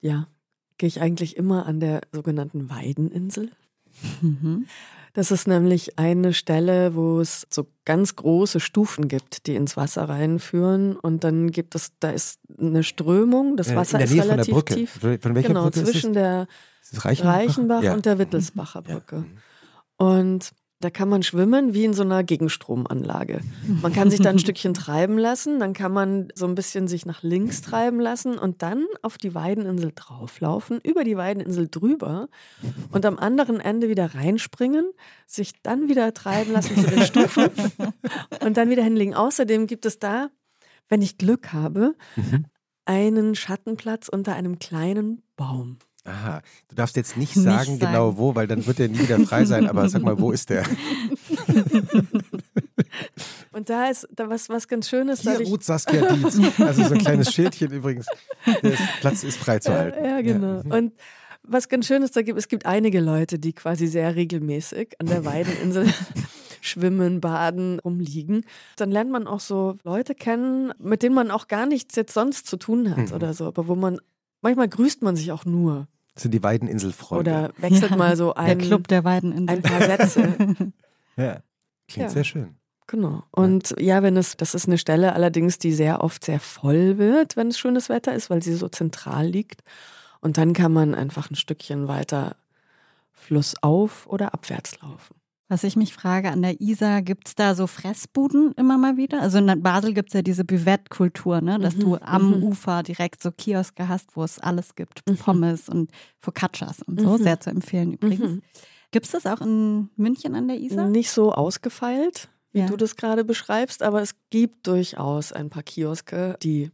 ja, gehe ich eigentlich immer an der sogenannten Weideninsel. Mhm. Das ist nämlich eine Stelle, wo es so ganz große Stufen gibt, die ins Wasser reinführen. Und dann gibt es, da ist eine Strömung, das Wasser der ist von der relativ Brücke. tief. Von von welcher Genau, Brücke zwischen der ist es? Es Reichenbach? Reichenbach ja. und der Wittelsbacher ja. Brücke. Und da kann man schwimmen wie in so einer Gegenstromanlage. Man kann sich da ein Stückchen treiben lassen, dann kann man so ein bisschen sich nach links treiben lassen und dann auf die Weideninsel drauflaufen, über die Weideninsel drüber und am anderen Ende wieder reinspringen, sich dann wieder treiben lassen zu den Stufen und dann wieder hinlegen. Außerdem gibt es da, wenn ich Glück habe, Mhm. einen Schattenplatz unter einem kleinen Baum. Aha, du darfst jetzt nicht Nicht sagen, genau sagen. wo, weil dann wird er nie wieder frei sein. Aber sag mal, wo ist der? Und da ist da was, was ganz Schönes. Hier ruht Saskia Dietz. Also so ein kleines Schildchen übrigens. Der ist, Platz ist freizuhalten. Ja, ja, genau. Und was ganz Schönes da gibt, es gibt einige Leute, die quasi sehr regelmäßig an der Weideninsel schwimmen, baden, rumliegen. Dann lernt man auch so Leute kennen, mit denen man auch gar nichts jetzt sonst zu tun hat Mhm. oder so, aber wo man manchmal grüßt man sich auch nur sind die Weideninselfreunde. oder wechselt Ja, mal so Der ein, Club der Weideninsel. ein paar Sätze. Ja. Klingt Ja. sehr schön. Genau. Und ja, wenn es, das ist eine Stelle allerdings, die sehr oft sehr voll wird, wenn es schönes Wetter ist, weil sie so zentral liegt. Und dann kann man einfach ein Stückchen weiter flussauf oder abwärts laufen. Was ich mich frage, an der Isar, gibt es da so Fressbuden immer mal wieder? Also in Basel gibt es ja diese Buvette-Kultur, ne? dass Mhm, du am mhm. Ufer direkt so Kioske hast, wo es alles gibt. Mhm. Pommes und Focaccias und so. Mhm. Sehr zu empfehlen übrigens. Mhm. Gibt es das auch in München an der Isar? Nicht so ausgefeilt, wie Ja. du das gerade beschreibst, aber es gibt durchaus ein paar Kioske, die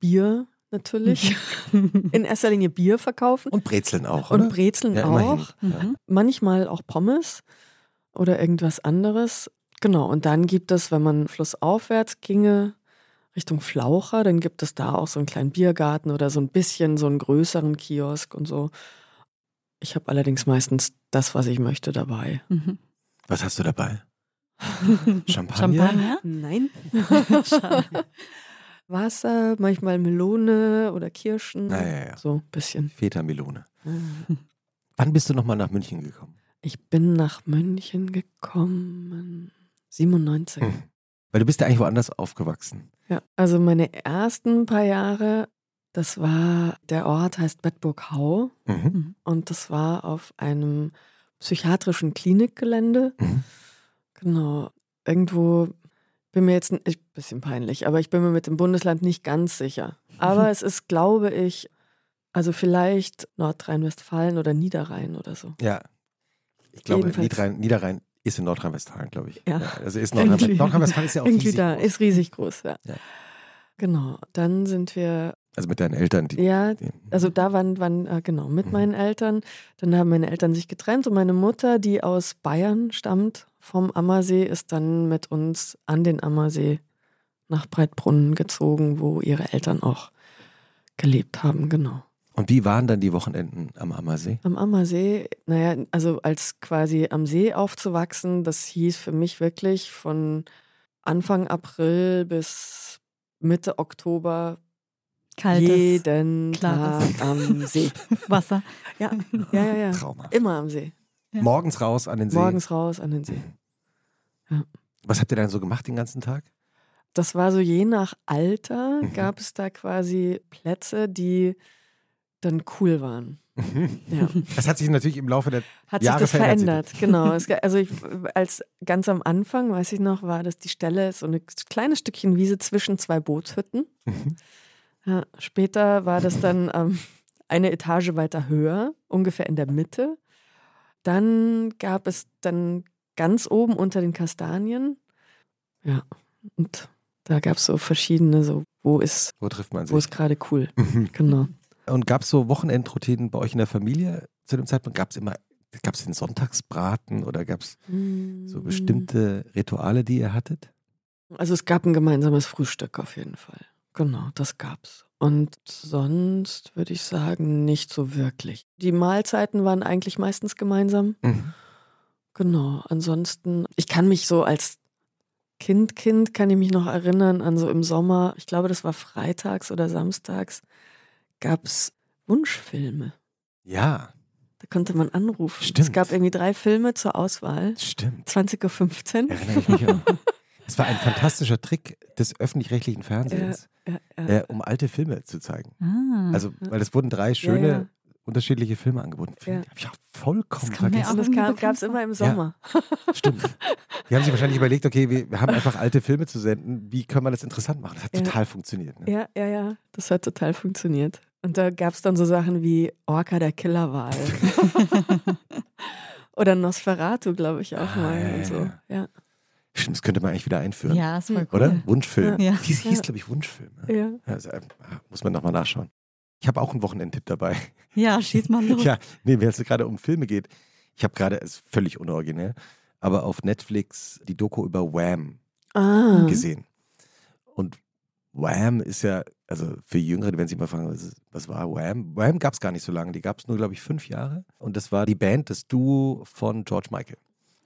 Bier natürlich, in erster Linie Bier verkaufen Und Brezeln auch, und oder? Brezeln Ja, auch. Mhm. manchmal auch Pommes oder irgendwas anderes. Genau, und dann gibt es, wenn man flussaufwärts ginge, Richtung Flaucher, dann gibt es da auch so einen kleinen Biergarten oder so ein bisschen so einen größeren Kiosk und so. Ich habe allerdings meistens das, was ich möchte, dabei. Mhm. Was hast du dabei? Champagner? Champagner? Nein. Wasser, manchmal Melone oder Kirschen. Ja, ja, ja. So ein bisschen. Feta-Melone. Wann bist du nochmal nach München gekommen? Ich bin nach München gekommen. 97. Hm. Weil du bist ja eigentlich woanders aufgewachsen. Ja, also meine ersten paar Jahre, das war, der Ort heißt Bedburg-Hau Mhm. und das war auf einem psychiatrischen Klinikgelände. Mhm. Genau, irgendwo, bin mir jetzt ein ich- bisschen peinlich, aber ich bin mir mit dem Bundesland nicht ganz sicher. Aber es ist, glaube ich, also vielleicht Nordrhein-Westfalen oder Niederrhein oder so. Ja. Ich glaube. Niederrhein, Niederrhein Ist in Nordrhein-Westfalen, glaube ich. Ja. Also ist Irgendwie- Nordrhein- Nordrhein-Westfalen ist ja auch Irgendwie riesig da, groß. ist riesig groß, ja. Ja. Genau, dann sind wir, Also mit deinen Eltern, die. ja, die also da waren, waren äh, genau, mit Mhm. meinen Eltern. Dann haben meine Eltern sich getrennt und meine Mutter, die aus Bayern stammt, vom Ammersee, ist dann mit uns an den Ammersee nach Breitbrunnen gezogen, wo ihre Eltern auch gelebt haben, genau. Und wie waren dann die Wochenenden am Ammersee? Am Ammersee, naja, also als quasi am See aufzuwachsen, das hieß für mich wirklich von Anfang April bis Mitte Oktober Kaltes jeden klares Tag am See. Wasser. Ja, ja, ja, ja. Traumhaft. Immer am See. Ja. Morgens raus an den See. Morgens raus an den See. Was habt ihr dann so gemacht den ganzen Tag? Das war so je nach Alter Mhm. gab es da quasi Plätze, die dann cool waren. Ja. Das hat sich natürlich im Laufe der Hat Jahre sich das verändert verändert, genau. Es, also ich, als ganz am Anfang, weiß ich noch, war das die Stelle, so ein kleines Stückchen Wiese zwischen zwei Bootshütten. Mhm. Ja, später war das dann ähm, eine Etage weiter höher, ungefähr in der Mitte. Dann gab es dann ganz oben unter den Kastanien. Ja, und da gab es so verschiedene, so wo ist, Wo trifft man wo sich? ist gerade cool. Mhm. Genau. Und gab es so Wochenendroutinen bei euch in der Familie zu dem Zeitpunkt? Gab es immer, gab es den Sonntagsbraten oder gab es so bestimmte Rituale, die ihr hattet? Also es gab ein gemeinsames Frühstück auf jeden Fall. Genau, das gab's. Und sonst würde ich sagen, nicht so wirklich. Die Mahlzeiten waren eigentlich meistens gemeinsam. Mhm. Genau. Ansonsten, ich kann mich so als Kind, Kind, kann ich mich noch erinnern an so im Sommer, ich glaube, das war freitags oder samstags, gab's Wunschfilme. Ja, Da konnte man anrufen. Stimmt. Es gab irgendwie drei Filme zur Auswahl. stimmt. 20.15 Uhr. Erinnere ich mich auch. Es war ein fantastischer Trick des öffentlich-rechtlichen Fernsehens, Ja, ja. äh, um alte Filme zu zeigen. Ah. Also, weil es wurden drei schöne, ja. Unterschiedliche Filme angeboten. Ja. Habe ich auch vollkommen Das vergessen. Das gab es immer im Sommer. Stimmt. Die haben sich wahrscheinlich überlegt, okay, wir, wir haben einfach alte Filme zu senden. Wie können wir das interessant machen? Das hat Ja. total funktioniert. Ne? Ja, ja, ja. Das hat total funktioniert. Und da gab es dann so Sachen wie Orca der Killerwal. Oder Nosferatu, glaube ich, auch Ah, mal. ja, und ja, so. ja. Ja, Stimmt, das könnte man eigentlich wieder einführen. Ja, ist voll cool. Oder? Wunschfilm. Ja. Hieß, hieß Ja. glaube ich, Wunschfilm. Ne? ja. Ja, also, äh, muss man nochmal nachschauen. Ich habe auch einen Wochenendtipp dabei. Ja, schieß mal los. Ja, nee, wenn es gerade um Filme geht. Ich habe gerade, ist völlig unoriginell, aber auf Netflix die Doku über Wham Ah. gesehen. Und Wham ist ja, also für Jüngere, werden sich mal fragen, was, was war Wham? Wham gab es gar nicht so lange, die gab es nur, glaube ich, fünf Jahre. Und das war die Band, das Duo von George Michael.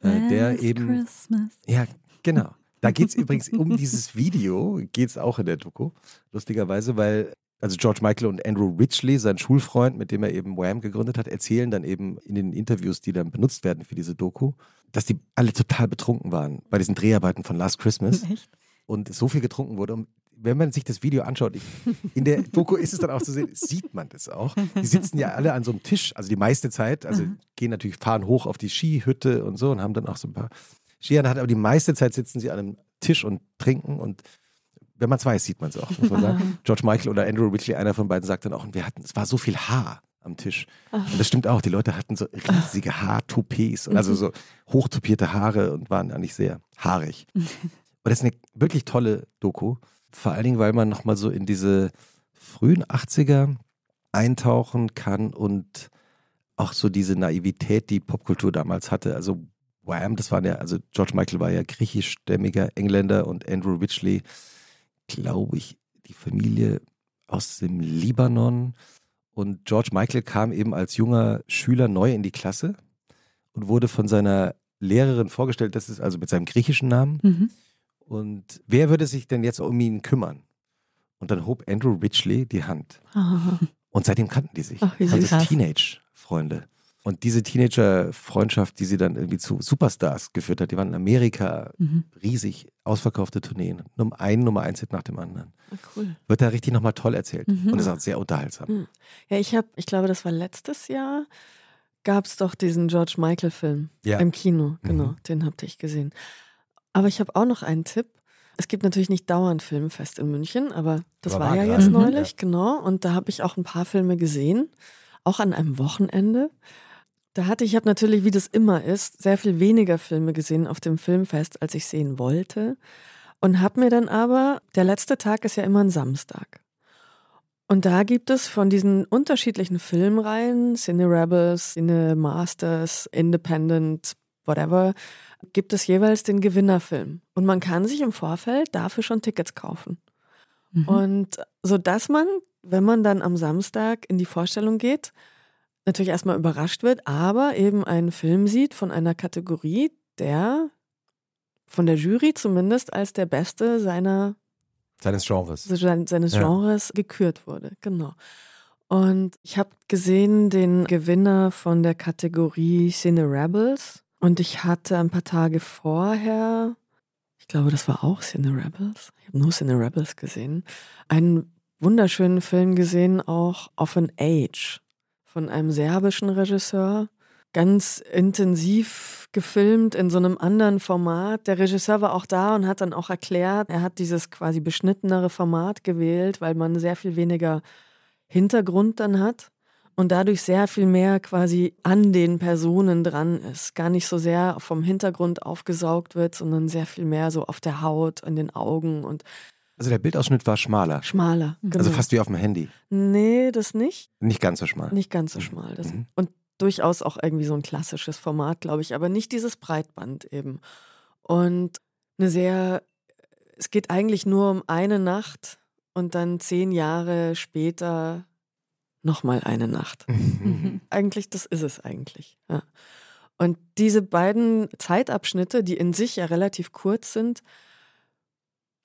Äh, der eben, Christmas. ja, genau. Da geht es übrigens um dieses Video, geht es auch in der Doku, lustigerweise, weil also George Michael und Andrew Ridgely, sein Schulfreund, mit dem er eben Wham gegründet hat, erzählen dann eben in den Interviews, die dann benutzt werden für diese Doku, dass die alle total betrunken waren bei diesen Dreharbeiten von Last Christmas Echt? und so viel getrunken wurde. Und wenn man sich das Video anschaut, ich, in der Doku ist es dann auch zu sehen, sieht man das auch. Die sitzen ja alle an so einem Tisch, also die meiste Zeit, also Mhm. gehen natürlich, fahren hoch auf die Skihütte und so und haben dann auch so ein paar Skier. Hat, aber die meiste Zeit sitzen sie an einem Tisch und trinken und wenn man es weiß, sieht man es auch, muss man sagen. George Michael oder Andrew Ridgely, einer von beiden, sagt dann auch, und wir hatten, es war so viel Haar am Tisch. Und das stimmt auch, die Leute hatten so riesige Haartoupets, also so hochtopierte Haare und waren eigentlich sehr haarig. Und das ist eine wirklich tolle Doku. Vor allen Dingen, weil man nochmal so in diese frühen 80er eintauchen kann und auch so diese Naivität, die Popkultur damals hatte. Also Wham, das waren ja, also George Michael war ja griechischstämmiger Engländer und Andrew Ridgely, glaube ich, die Familie aus dem Libanon. Und George Michael kam eben als junger Schüler neu in die Klasse und wurde von seiner Lehrerin vorgestellt, das ist also mit seinem griechischen Namen. Mhm. Und wer würde sich denn jetzt um ihn kümmern? Und dann hob Andrew Ridgely die Hand. Ah. Und seitdem kannten die sich. Ach, also. Teenage-Freunde. Und diese Teenager-Freundschaft, die sie dann irgendwie zu Superstars geführt hat, die waren in Amerika Mhm. riesig, ausverkaufte Tourneen. Nummer ein Nummer eins Hit nach dem anderen. Ah, cool. Wird da richtig nochmal toll erzählt. Mhm. Und ist auch sehr unterhaltsam. Ja, ich habe, ich glaube, das war letztes Jahr, gab es doch diesen George Michael-Film Ja. im Kino. Genau, Mhm. den habt ich gesehen. Aber ich habe auch noch einen Tipp. Es gibt natürlich nicht dauernd Filmfest in München, aber das Aber war war ja jetzt Mhm. neulich, genau. Und da habe ich auch ein paar Filme gesehen, auch an einem Wochenende. Da hatte ich, habe natürlich, wie das immer ist, sehr viel weniger Filme gesehen auf dem Filmfest, als ich sehen wollte. Und habe mir dann aber, der letzte Tag ist ja immer ein Samstag. Und da gibt es von diesen unterschiedlichen Filmreihen, Cine Rebels, Cine Masters, Independent, whatever, gibt es jeweils den Gewinnerfilm. Und man kann sich im Vorfeld dafür schon Tickets kaufen. Mhm. Und so dass man, wenn man dann am Samstag in die Vorstellung geht, natürlich erstmal überrascht wird, aber eben einen Film sieht von einer Kategorie, der von der Jury zumindest als der beste seiner seines Genres. Seines Genres ja. gekürt wurde, genau. Und ich habe gesehen den Gewinner von der Kategorie Cine Rebels. Und ich hatte ein paar Tage vorher, ich glaube, das war auch Cine Rebels. Ich habe nur Cine Rebels gesehen. Einen wunderschönen Film gesehen, auch Of an Age von einem serbischen Regisseur. Ganz intensiv gefilmt in so einem anderen Format. Der Regisseur war auch da und hat dann auch erklärt, er hat dieses quasi beschnittenere Format gewählt, weil man sehr viel weniger Hintergrund dann hat und dadurch sehr viel mehr quasi an den Personen dran ist. Gar nicht so sehr vom Hintergrund aufgesaugt wird, sondern sehr viel mehr so auf der Haut, in den Augen und also der Bildausschnitt war schmaler. Schmaler. Genau. Also fast wie auf dem Handy. Nee, das nicht. Nicht ganz so schmal. Nicht ganz so mhm. schmal. Das, mhm. Und durchaus auch irgendwie so ein klassisches Format, glaube ich, aber nicht dieses Breitband eben. Und eine sehr, es geht eigentlich nur um eine Nacht und dann zehn Jahre später nochmal eine Nacht. Mhm. eigentlich, das ist es eigentlich. Ja. Und diese beiden Zeitabschnitte, die in sich ja relativ kurz sind,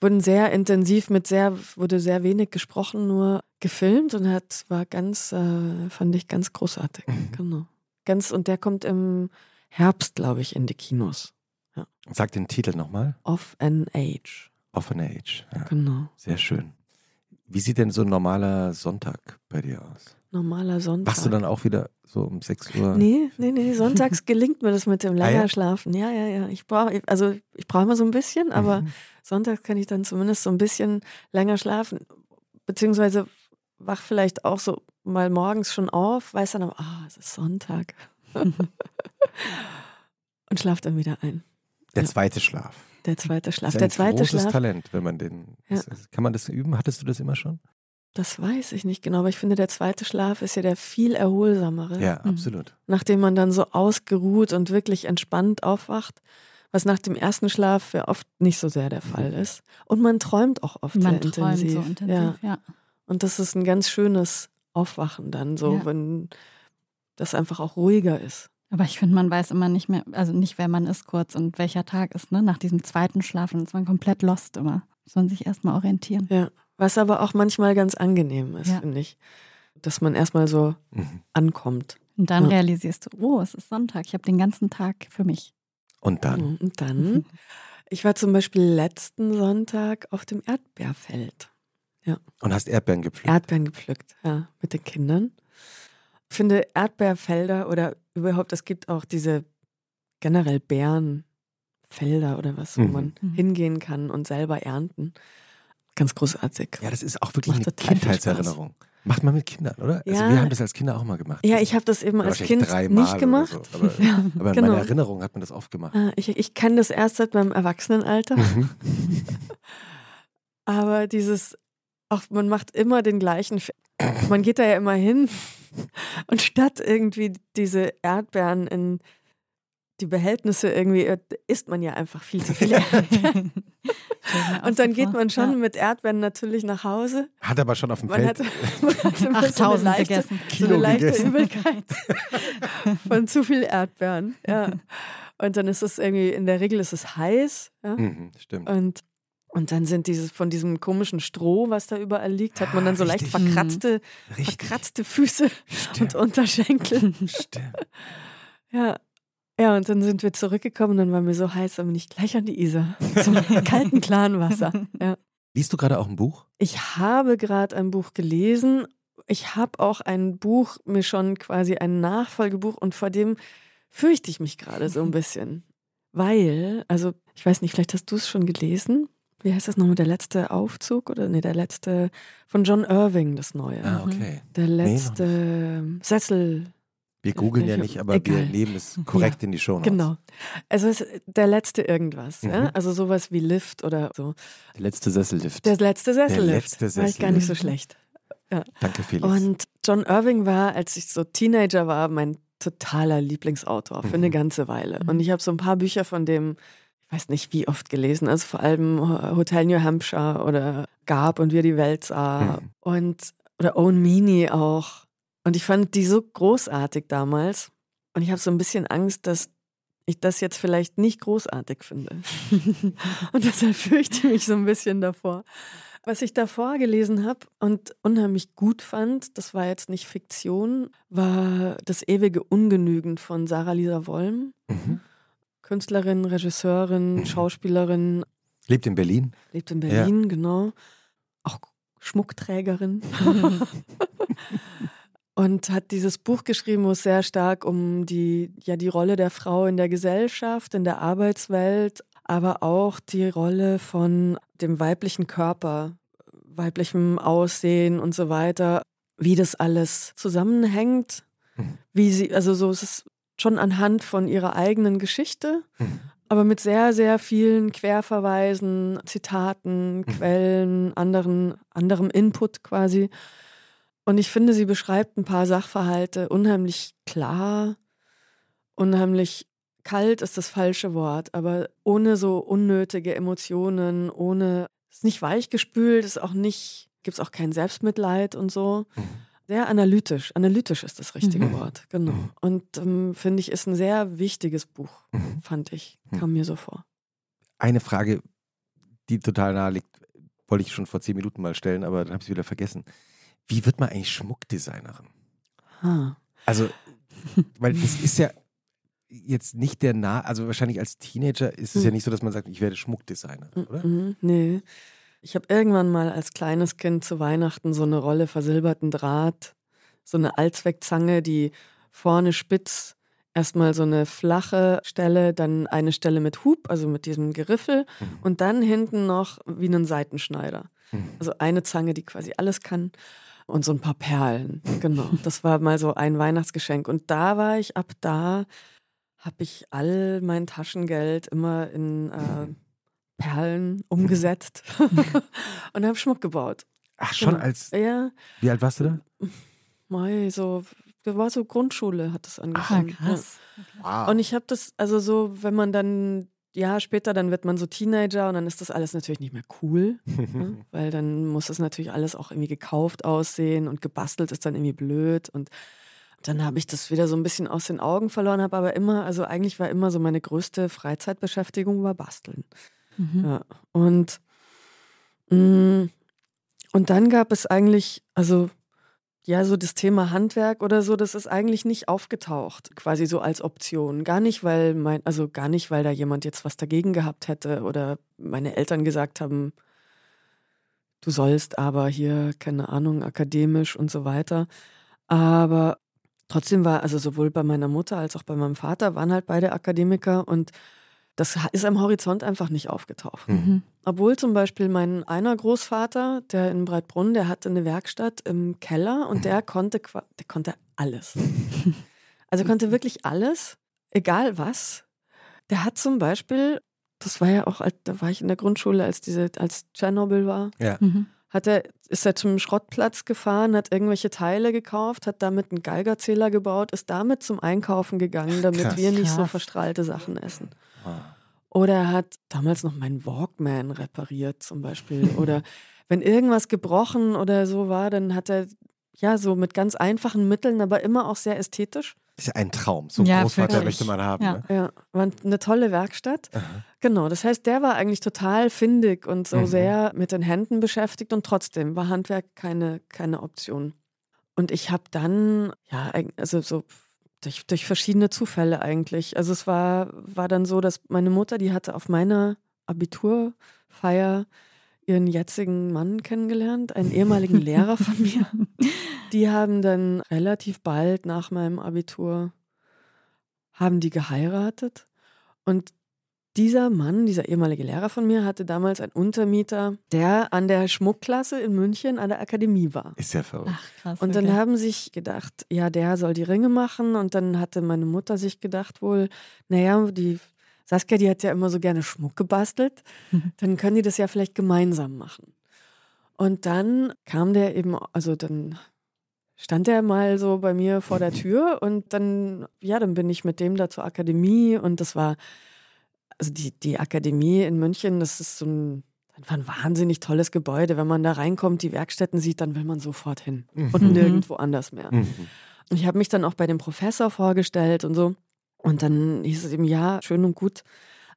wurden sehr intensiv mit sehr, wurde sehr wenig gesprochen, nur gefilmt und hat, war ganz, äh, fand ich ganz großartig. Mhm. Genau. Ganz, und der kommt im Herbst, glaube ich, in die Kinos. Ja. Sag den Titel nochmal. Of an Age. Of an Age. Ja. Genau. Sehr schön. Wie sieht denn so ein normaler Sonntag bei dir aus? Normaler Sonntag. Machst du dann auch wieder so um 6 Uhr? Nee, nee, nee. Sonntags gelingt mir das mit dem länger schlafen. Ja, ja, ja. Ich brauche, also ich brauche immer so ein bisschen, aber mhm. Sonntags kann ich dann zumindest so ein bisschen länger schlafen. Beziehungsweise wach vielleicht auch so mal morgens schon auf, weiß dann aber, ah, es ist Sonntag. Und schlaf dann wieder ein. Der ja. zweite Schlaf. Der zweite Schlaf. Das ist ein der zweite großes Schlaf. Talent, wenn man den. Ja. Kann man das üben? Hattest du das immer schon? Das weiß ich nicht genau, aber ich finde, der zweite Schlaf ist ja der viel erholsamere. Ja, mhm. absolut. Nachdem man dann so ausgeruht und wirklich entspannt aufwacht, was nach dem ersten Schlaf ja oft nicht so sehr der Fall mhm. ist. Und man träumt auch oft man sehr träumt intensiv. So intensiv ja. ja. Und das ist ein ganz schönes Aufwachen dann, so, ja. wenn das einfach auch ruhiger ist. Aber ich finde, man weiß immer nicht mehr, also nicht, wer man ist kurz und welcher Tag ist, ne? Nach diesem zweiten Schlafen ist man komplett lost immer. Muss man sich erstmal orientieren. Ja. Was aber auch manchmal ganz angenehm ist, ja. finde ich. Dass man erstmal so mhm. ankommt. Und dann ja. realisierst du, oh, es ist Sonntag, ich habe den ganzen Tag für mich. Und dann? Mhm, und dann? Ich war zum Beispiel letzten Sonntag auf dem Erdbeerfeld. Ja. Und hast Erdbeeren gepflückt? Erdbeeren gepflückt, ja, mit den Kindern. Ich finde Erdbeerfelder oder überhaupt, es gibt auch diese generell Bärenfelder oder was, wo mhm. man mhm. hingehen kann und selber ernten. Ganz großartig. Ja, das ist auch wirklich Macht eine Kindheitserinnerung. Macht man mit Kindern, oder? Also ja. Also wir haben das als Kinder auch mal gemacht. Ja, ich habe das eben als Kind nicht gemacht. So. Aber, ja, aber in genau. meiner Erinnerung hat man das oft gemacht. Ah, ich, ich kenne das erst seit meinem Erwachsenenalter. Mhm. aber dieses, auch man macht immer den gleichen, man geht da ja immer hin und statt irgendwie diese Erdbeeren in die Behältnisse irgendwie äh, isst man ja einfach viel zu viele Erdbeeren. und dann geht man schon ja. mit Erdbeeren natürlich nach Hause. Hat aber schon auf dem man Feld. Hatte, man hatte 8000 so leichte, gegessen. So eine leichte gegessen. Übelkeit von zu viel Erdbeeren. Ja. Und dann ist es irgendwie, in der Regel ist es heiß. Ja? Mhm, stimmt. Und und dann sind dieses von diesem komischen Stroh, was da überall liegt, hat man dann so leicht verkratzte, verkratzte Füße Stimmt. und Unterschenkel. Stimmt. Ja, ja, und dann sind wir zurückgekommen, dann war mir so heiß, aber nicht gleich an die Isar. Zum kalten, klaren Wasser. Ja. Liest du gerade auch ein Buch? Ich habe gerade ein Buch gelesen. Ich habe auch ein Buch, mir schon quasi ein Nachfolgebuch und vor dem fürchte ich mich gerade so ein bisschen. Weil, also ich weiß nicht, vielleicht hast du es schon gelesen. Wie heißt das nochmal? Der letzte Aufzug oder nee, der letzte von John Irving, das neue. Ah, okay. Der letzte nee, Sessel, Wir googeln ja nicht, aber Egal. wir nehmen es korrekt in die Show. Genau. Also es ist der letzte irgendwas. Mhm. Ja? Also sowas wie Lift oder so. Der letzte Sessellift. Der letzte Sessellift. letzte War ich gar nicht so Sessellift. schlecht. Danke, Felix. Und John Irving war, als ich so Teenager war, mein totaler Lieblingsautor für eine Mhm. ganze Weile. Und ich habe so ein paar Bücher von dem, ich weiß nicht wie oft gelesen, also vor allem Hotel New Hampshire oder Gab und wie er die Welt sah Mhm. und oder Owen Meany auch. Und ich fand die so großartig damals. Und ich habe so ein bisschen Angst, dass ich das jetzt vielleicht nicht großartig finde. und deshalb fürchte ich mich so ein bisschen davor. Was ich davor gelesen habe und unheimlich gut fand, das war jetzt nicht Fiktion, war Das ewige Ungenügen von Sarah Lisa Wollm. Mhm. Künstlerin, Regisseurin, Mhm. Schauspielerin, Lebt in Berlin. lebt in Berlin, genau. Auch Schmuckträgerin. und hat dieses Buch geschrieben, wo es sehr stark um die, ja, die Rolle der Frau in der Gesellschaft, in der Arbeitswelt, aber auch die Rolle von dem weiblichen Körper, weiblichem Aussehen und so weiter, wie das alles zusammenhängt, Mhm. wie sie, also so es ist schon anhand von ihrer eigenen Geschichte, Mhm. aber mit sehr, sehr vielen Querverweisen, Zitaten, Mhm. Quellen, anderen, anderem Input quasi. Und ich finde, sie beschreibt ein paar Sachverhalte unheimlich klar, unheimlich kalt ist das falsche Wort, aber ohne so unnötige Emotionen, ohne, ist nicht weichgespült, ist auch nicht, gibt es auch kein Selbstmitleid und so. Mhm. Sehr analytisch. Analytisch ist das richtige Mhm. Wort, genau. Mhm. Und ähm, finde ich, ist ein sehr wichtiges Buch, Mhm. fand ich. Mhm. Kam mir so vor. Eine Frage, die total nahe liegt, wollte ich schon vor zehn Minuten mal stellen, aber dann habe ich es wieder vergessen. Wie wird man eigentlich Schmuckdesignerin? Ah. Also, weil das ist ja jetzt nicht der nah, also wahrscheinlich als Teenager ist es ja Mhm. nicht so, dass man sagt, ich werde Schmuckdesignerin, oder? Mhm, nee. Ich habe irgendwann mal als kleines Kind zu Weihnachten so eine Rolle versilberten Draht, so eine Allzweckzange, die vorne spitz erstmal so eine flache Stelle, dann eine Stelle mit Hub, also mit diesem Geriffel Mhm. und dann hinten noch wie einen Seitenschneider. Mhm. Also eine Zange, die quasi alles kann und so ein paar Perlen. Genau, das war mal so ein Weihnachtsgeschenk. Und da war ich, ab da habe ich all mein Taschengeld immer in äh, Perlen umgesetzt und habe Schmuck gebaut. Ach, schon Genau. als, Ja, wie alt warst du da? mei, so, das war so Grundschule, hat das Ah, angefangen. ja. krass. Wow. Und ich habe das, also so, wenn man dann, ja, später, dann wird man so Teenager und dann ist das alles natürlich nicht mehr cool, ne? weil dann muss das natürlich alles auch irgendwie gekauft aussehen und gebastelt ist dann irgendwie blöd und dann habe ich das wieder so ein bisschen aus den Augen verloren, habe aber immer, also eigentlich war immer so meine größte Freizeitbeschäftigung war Basteln. Mhm. Ja. Und, mh, und dann gab es eigentlich, also ja, so das Thema Handwerk oder so, das ist eigentlich nicht aufgetaucht, quasi so als Option. Gar nicht, weil mein, also gar nicht, weil da jemand jetzt was dagegen gehabt hätte oder meine Eltern gesagt haben, du sollst aber hier, keine Ahnung, akademisch und so weiter. Aber trotzdem war, also sowohl bei meiner Mutter als auch bei meinem Vater waren halt beide Akademiker und das ist am Horizont einfach nicht aufgetaucht. Mhm. Obwohl zum Beispiel mein einer Großvater, der in Breitbrunn, der hatte eine Werkstatt im Keller und der konnte, der konnte alles. Also konnte wirklich alles, egal was. Der hat zum Beispiel, das war ja auch, als- da war ich in der Grundschule, als diese, als Tschernobyl war, ja. Mhm. hat er, ist er zum Schrottplatz gefahren, hat irgendwelche Teile gekauft, hat damit einen Geigerzähler gebaut, ist damit zum Einkaufen gegangen, damit Krass. wir nicht so Krass. verstrahlte Sachen essen. Ah. Oder er hat damals noch meinen Walkman repariert zum Beispiel. Oder wenn irgendwas gebrochen oder so war, dann hat er ja so mit ganz einfachen Mitteln, aber immer auch sehr ästhetisch. Das ist ja ein Traum. So einen Ja, Großvater wirklich. möchte man haben. Ja. Ne? Ja, war eine tolle Werkstatt. Aha. Genau, das heißt, der war eigentlich total findig und so Mhm. sehr mit den Händen beschäftigt und trotzdem war Handwerk keine, keine Option. Und ich habe dann, ja, also so durch, durch verschiedene Zufälle eigentlich. Also es war, war dann so, dass meine Mutter, die hatte auf meiner Abiturfeier ihren jetzigen Mann kennengelernt, einen ehemaligen Lehrer von mir. Die haben dann relativ bald nach meinem Abitur haben die geheiratet und dieser Mann, dieser ehemalige Lehrer von mir, hatte damals einen Untermieter, der an der Schmuckklasse in München an der Akademie war. Ist ja verrückt. Ach, krass. Und dann okay. haben sich gedacht, ja, der soll die Ringe machen. Und dann hatte meine Mutter sich gedacht wohl, naja, die Saskia, die hat ja immer so gerne Schmuck gebastelt. Mhm. Dann können die das ja vielleicht gemeinsam machen. Und dann kam der eben, also dann stand er mal so bei mir vor der Tür und dann, ja, dann bin ich mit dem da zur Akademie und das war, also die, die Akademie in München, das ist so ein, war ein wahnsinnig tolles Gebäude. Wenn man da reinkommt, die Werkstätten sieht, dann will man sofort hin und Mhm. nirgendwo anders mehr. Mhm. Und ich habe mich dann auch bei dem Professor vorgestellt und so. Und dann hieß es eben, ja, schön und gut,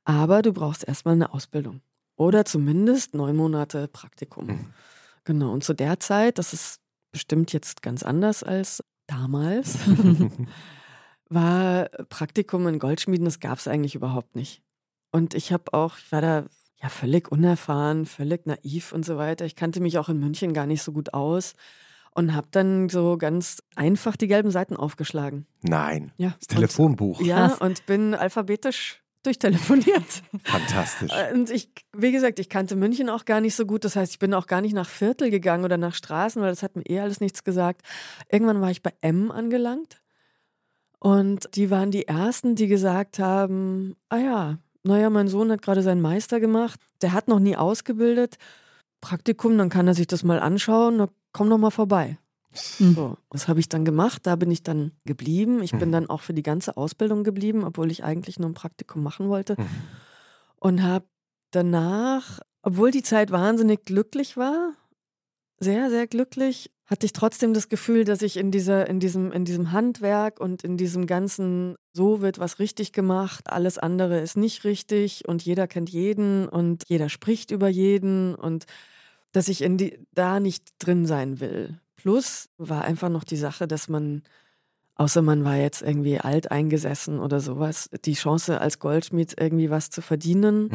aber du brauchst erstmal eine Ausbildung. Oder zumindest neun Monate Praktikum. Mhm. Genau. Und zu der Zeit, das ist bestimmt jetzt ganz anders als damals, war Praktikum in Goldschmieden, das gab es eigentlich überhaupt nicht. Und ich habe auch, ich war da ja völlig unerfahren, völlig naiv und so weiter. Ich kannte mich auch in München gar nicht so gut aus und habe dann so ganz einfach die gelben Seiten aufgeschlagen. Nein. Ja. Das Telefonbuch. Und, ja, und bin alphabetisch durchtelefoniert. Fantastisch. Und ich, wie gesagt, ich kannte München auch gar nicht so gut. Das heißt, ich bin auch gar nicht nach Viertel gegangen oder nach Straßen, weil das hat mir eh alles nichts gesagt. Irgendwann war ich bei M angelangt. Und die waren die ersten, die gesagt haben: Ah ja, naja, mein Sohn hat gerade seinen Meister gemacht. Der hat noch nie ausgebildet. Praktikum, dann kann er sich das mal anschauen. Na, komm doch mal vorbei. Mhm. So, das habe ich dann gemacht. Da bin ich dann geblieben. Ich bin Mhm. dann auch für die ganze Ausbildung geblieben, obwohl ich eigentlich nur ein Praktikum machen wollte Mhm. und habe danach, obwohl die Zeit wahnsinnig glücklich war, sehr, sehr glücklich, hatte ich trotzdem das Gefühl, dass ich in, dieser, in, diesem, in diesem Handwerk und in diesem ganzen, so wird was richtig gemacht, alles andere ist nicht richtig und jeder kennt jeden und jeder spricht über jeden und dass ich in die, da nicht drin sein will. Plus war einfach noch die Sache, dass man, außer man war jetzt irgendwie alt eingesessen oder sowas, die Chance als Goldschmied irgendwie was zu verdienen,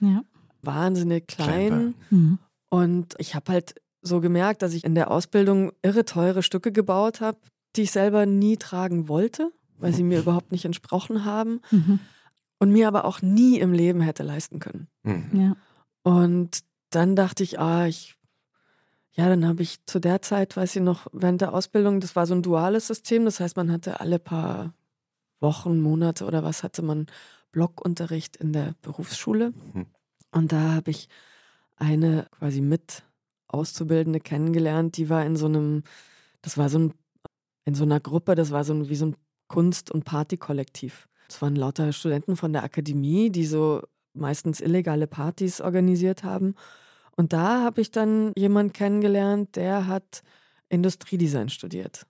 Mhm. Ja. wahnsinnig klein. Klein Mhm. Und ich habe halt so gemerkt, dass ich in der Ausbildung irre teure Stücke gebaut habe, die ich selber nie tragen wollte, weil sie mir überhaupt nicht entsprochen haben Mhm. und mir aber auch nie im Leben hätte leisten können. Mhm. Ja. Und dann dachte ich, ah, ich, ja, dann habe ich zu der Zeit, weiß ich noch, während der Ausbildung, das war so ein duales System, das heißt, man hatte alle paar Wochen, Monate oder was, hatte man Blockunterricht in der Berufsschule. Mhm. Und da habe ich eine quasi mit Auszubildende kennengelernt, die war in so einem, das war so ein, in so einer Gruppe, das war so ein, wie so ein Kunst- und Partykollektiv. Es waren lauter Studenten von der Akademie, die so meistens illegale Partys organisiert haben. Und da habe ich dann jemanden kennengelernt, der hat Industriedesign studiert.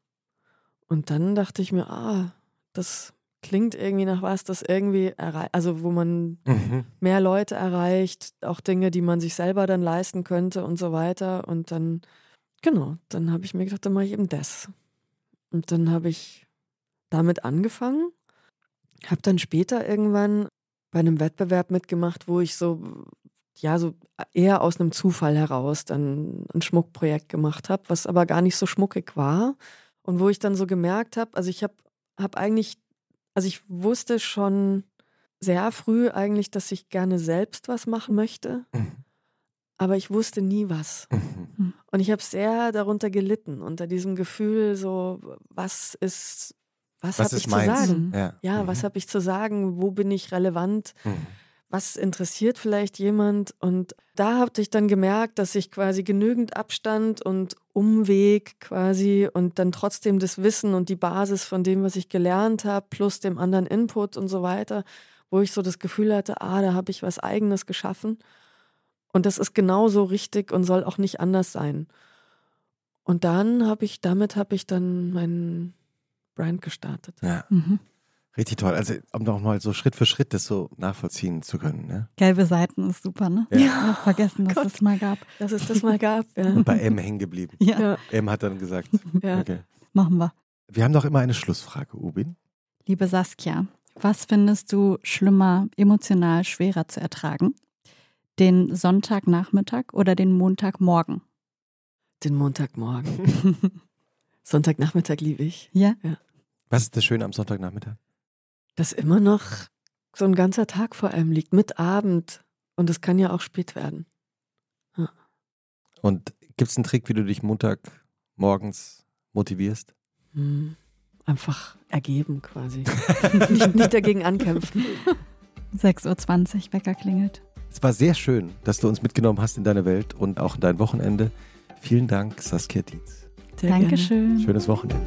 Und dann dachte ich mir, ah, das klingt irgendwie nach was, das irgendwie erreicht, also wo man Mhm. mehr Leute erreicht, auch Dinge, die man sich selber dann leisten könnte und so weiter. Und dann, genau, dann habe ich mir gedacht, dann mache ich eben das. Und dann habe ich damit angefangen, habe dann später irgendwann bei einem Wettbewerb mitgemacht, wo ich so, ja, so eher aus einem Zufall heraus dann ein Schmuckprojekt gemacht habe, was aber gar nicht so schmuckig war. Und wo ich dann so gemerkt habe, also ich habe hab eigentlich, also ich wusste schon sehr früh eigentlich, dass ich gerne selbst was machen möchte, Mhm. aber ich wusste nie was. Mhm. Und ich habe sehr darunter gelitten, unter diesem Gefühl, so, was ist, was, Was habe ich zu meins? sagen? Mhm. Ja, Ja, Mhm. was habe ich zu sagen? Wo bin ich relevant? Was interessiert vielleicht jemand? Und da habe ich dann gemerkt, dass ich quasi genügend Abstand und Umweg quasi und dann trotzdem das Wissen und die Basis von dem, was ich gelernt habe, plus dem anderen Input und so weiter, wo ich so das Gefühl hatte, ah, da habe ich was eigenes geschaffen. Und das ist genauso richtig und soll auch nicht anders sein. Und dann habe ich, damit habe ich dann meinen Brand gestartet. Ja, Mhm. Richtig toll. Also, um noch mal so Schritt für Schritt das so nachvollziehen zu können. Ne? Gelbe Seiten ist super, ne? Ja. Ja. vergessen, dass Gott. es mal gab. Dass es das mal gab, ja. Und bei M hängen geblieben. Ja, Ja, M hat dann gesagt, ja. okay. machen wir. Wir haben doch immer eine Schlussfrage, Ubin. Liebe Saskia, was findest du schlimmer, emotional schwerer zu ertragen? Den Sonntagnachmittag oder den Montagmorgen? Den Montagmorgen. Sonntagnachmittag liebe ich. Ja? Was ist das Schöne am Sonntagnachmittag? Dass immer noch so ein ganzer Tag vor einem liegt, mit Abend. Und es kann ja auch spät werden. Ja. Und gibt es einen Trick, wie du dich Montag morgens motivierst? Hm. Einfach ergeben quasi. nicht, nicht dagegen ankämpfen. 6.20 Uhr, Wecker klingelt. Es war sehr schön, dass du uns mitgenommen hast in deine Welt und auch in dein Wochenende. Vielen Dank, Saskia Dietz. Sehr Dankeschön. Gerne. Schönes Wochenende.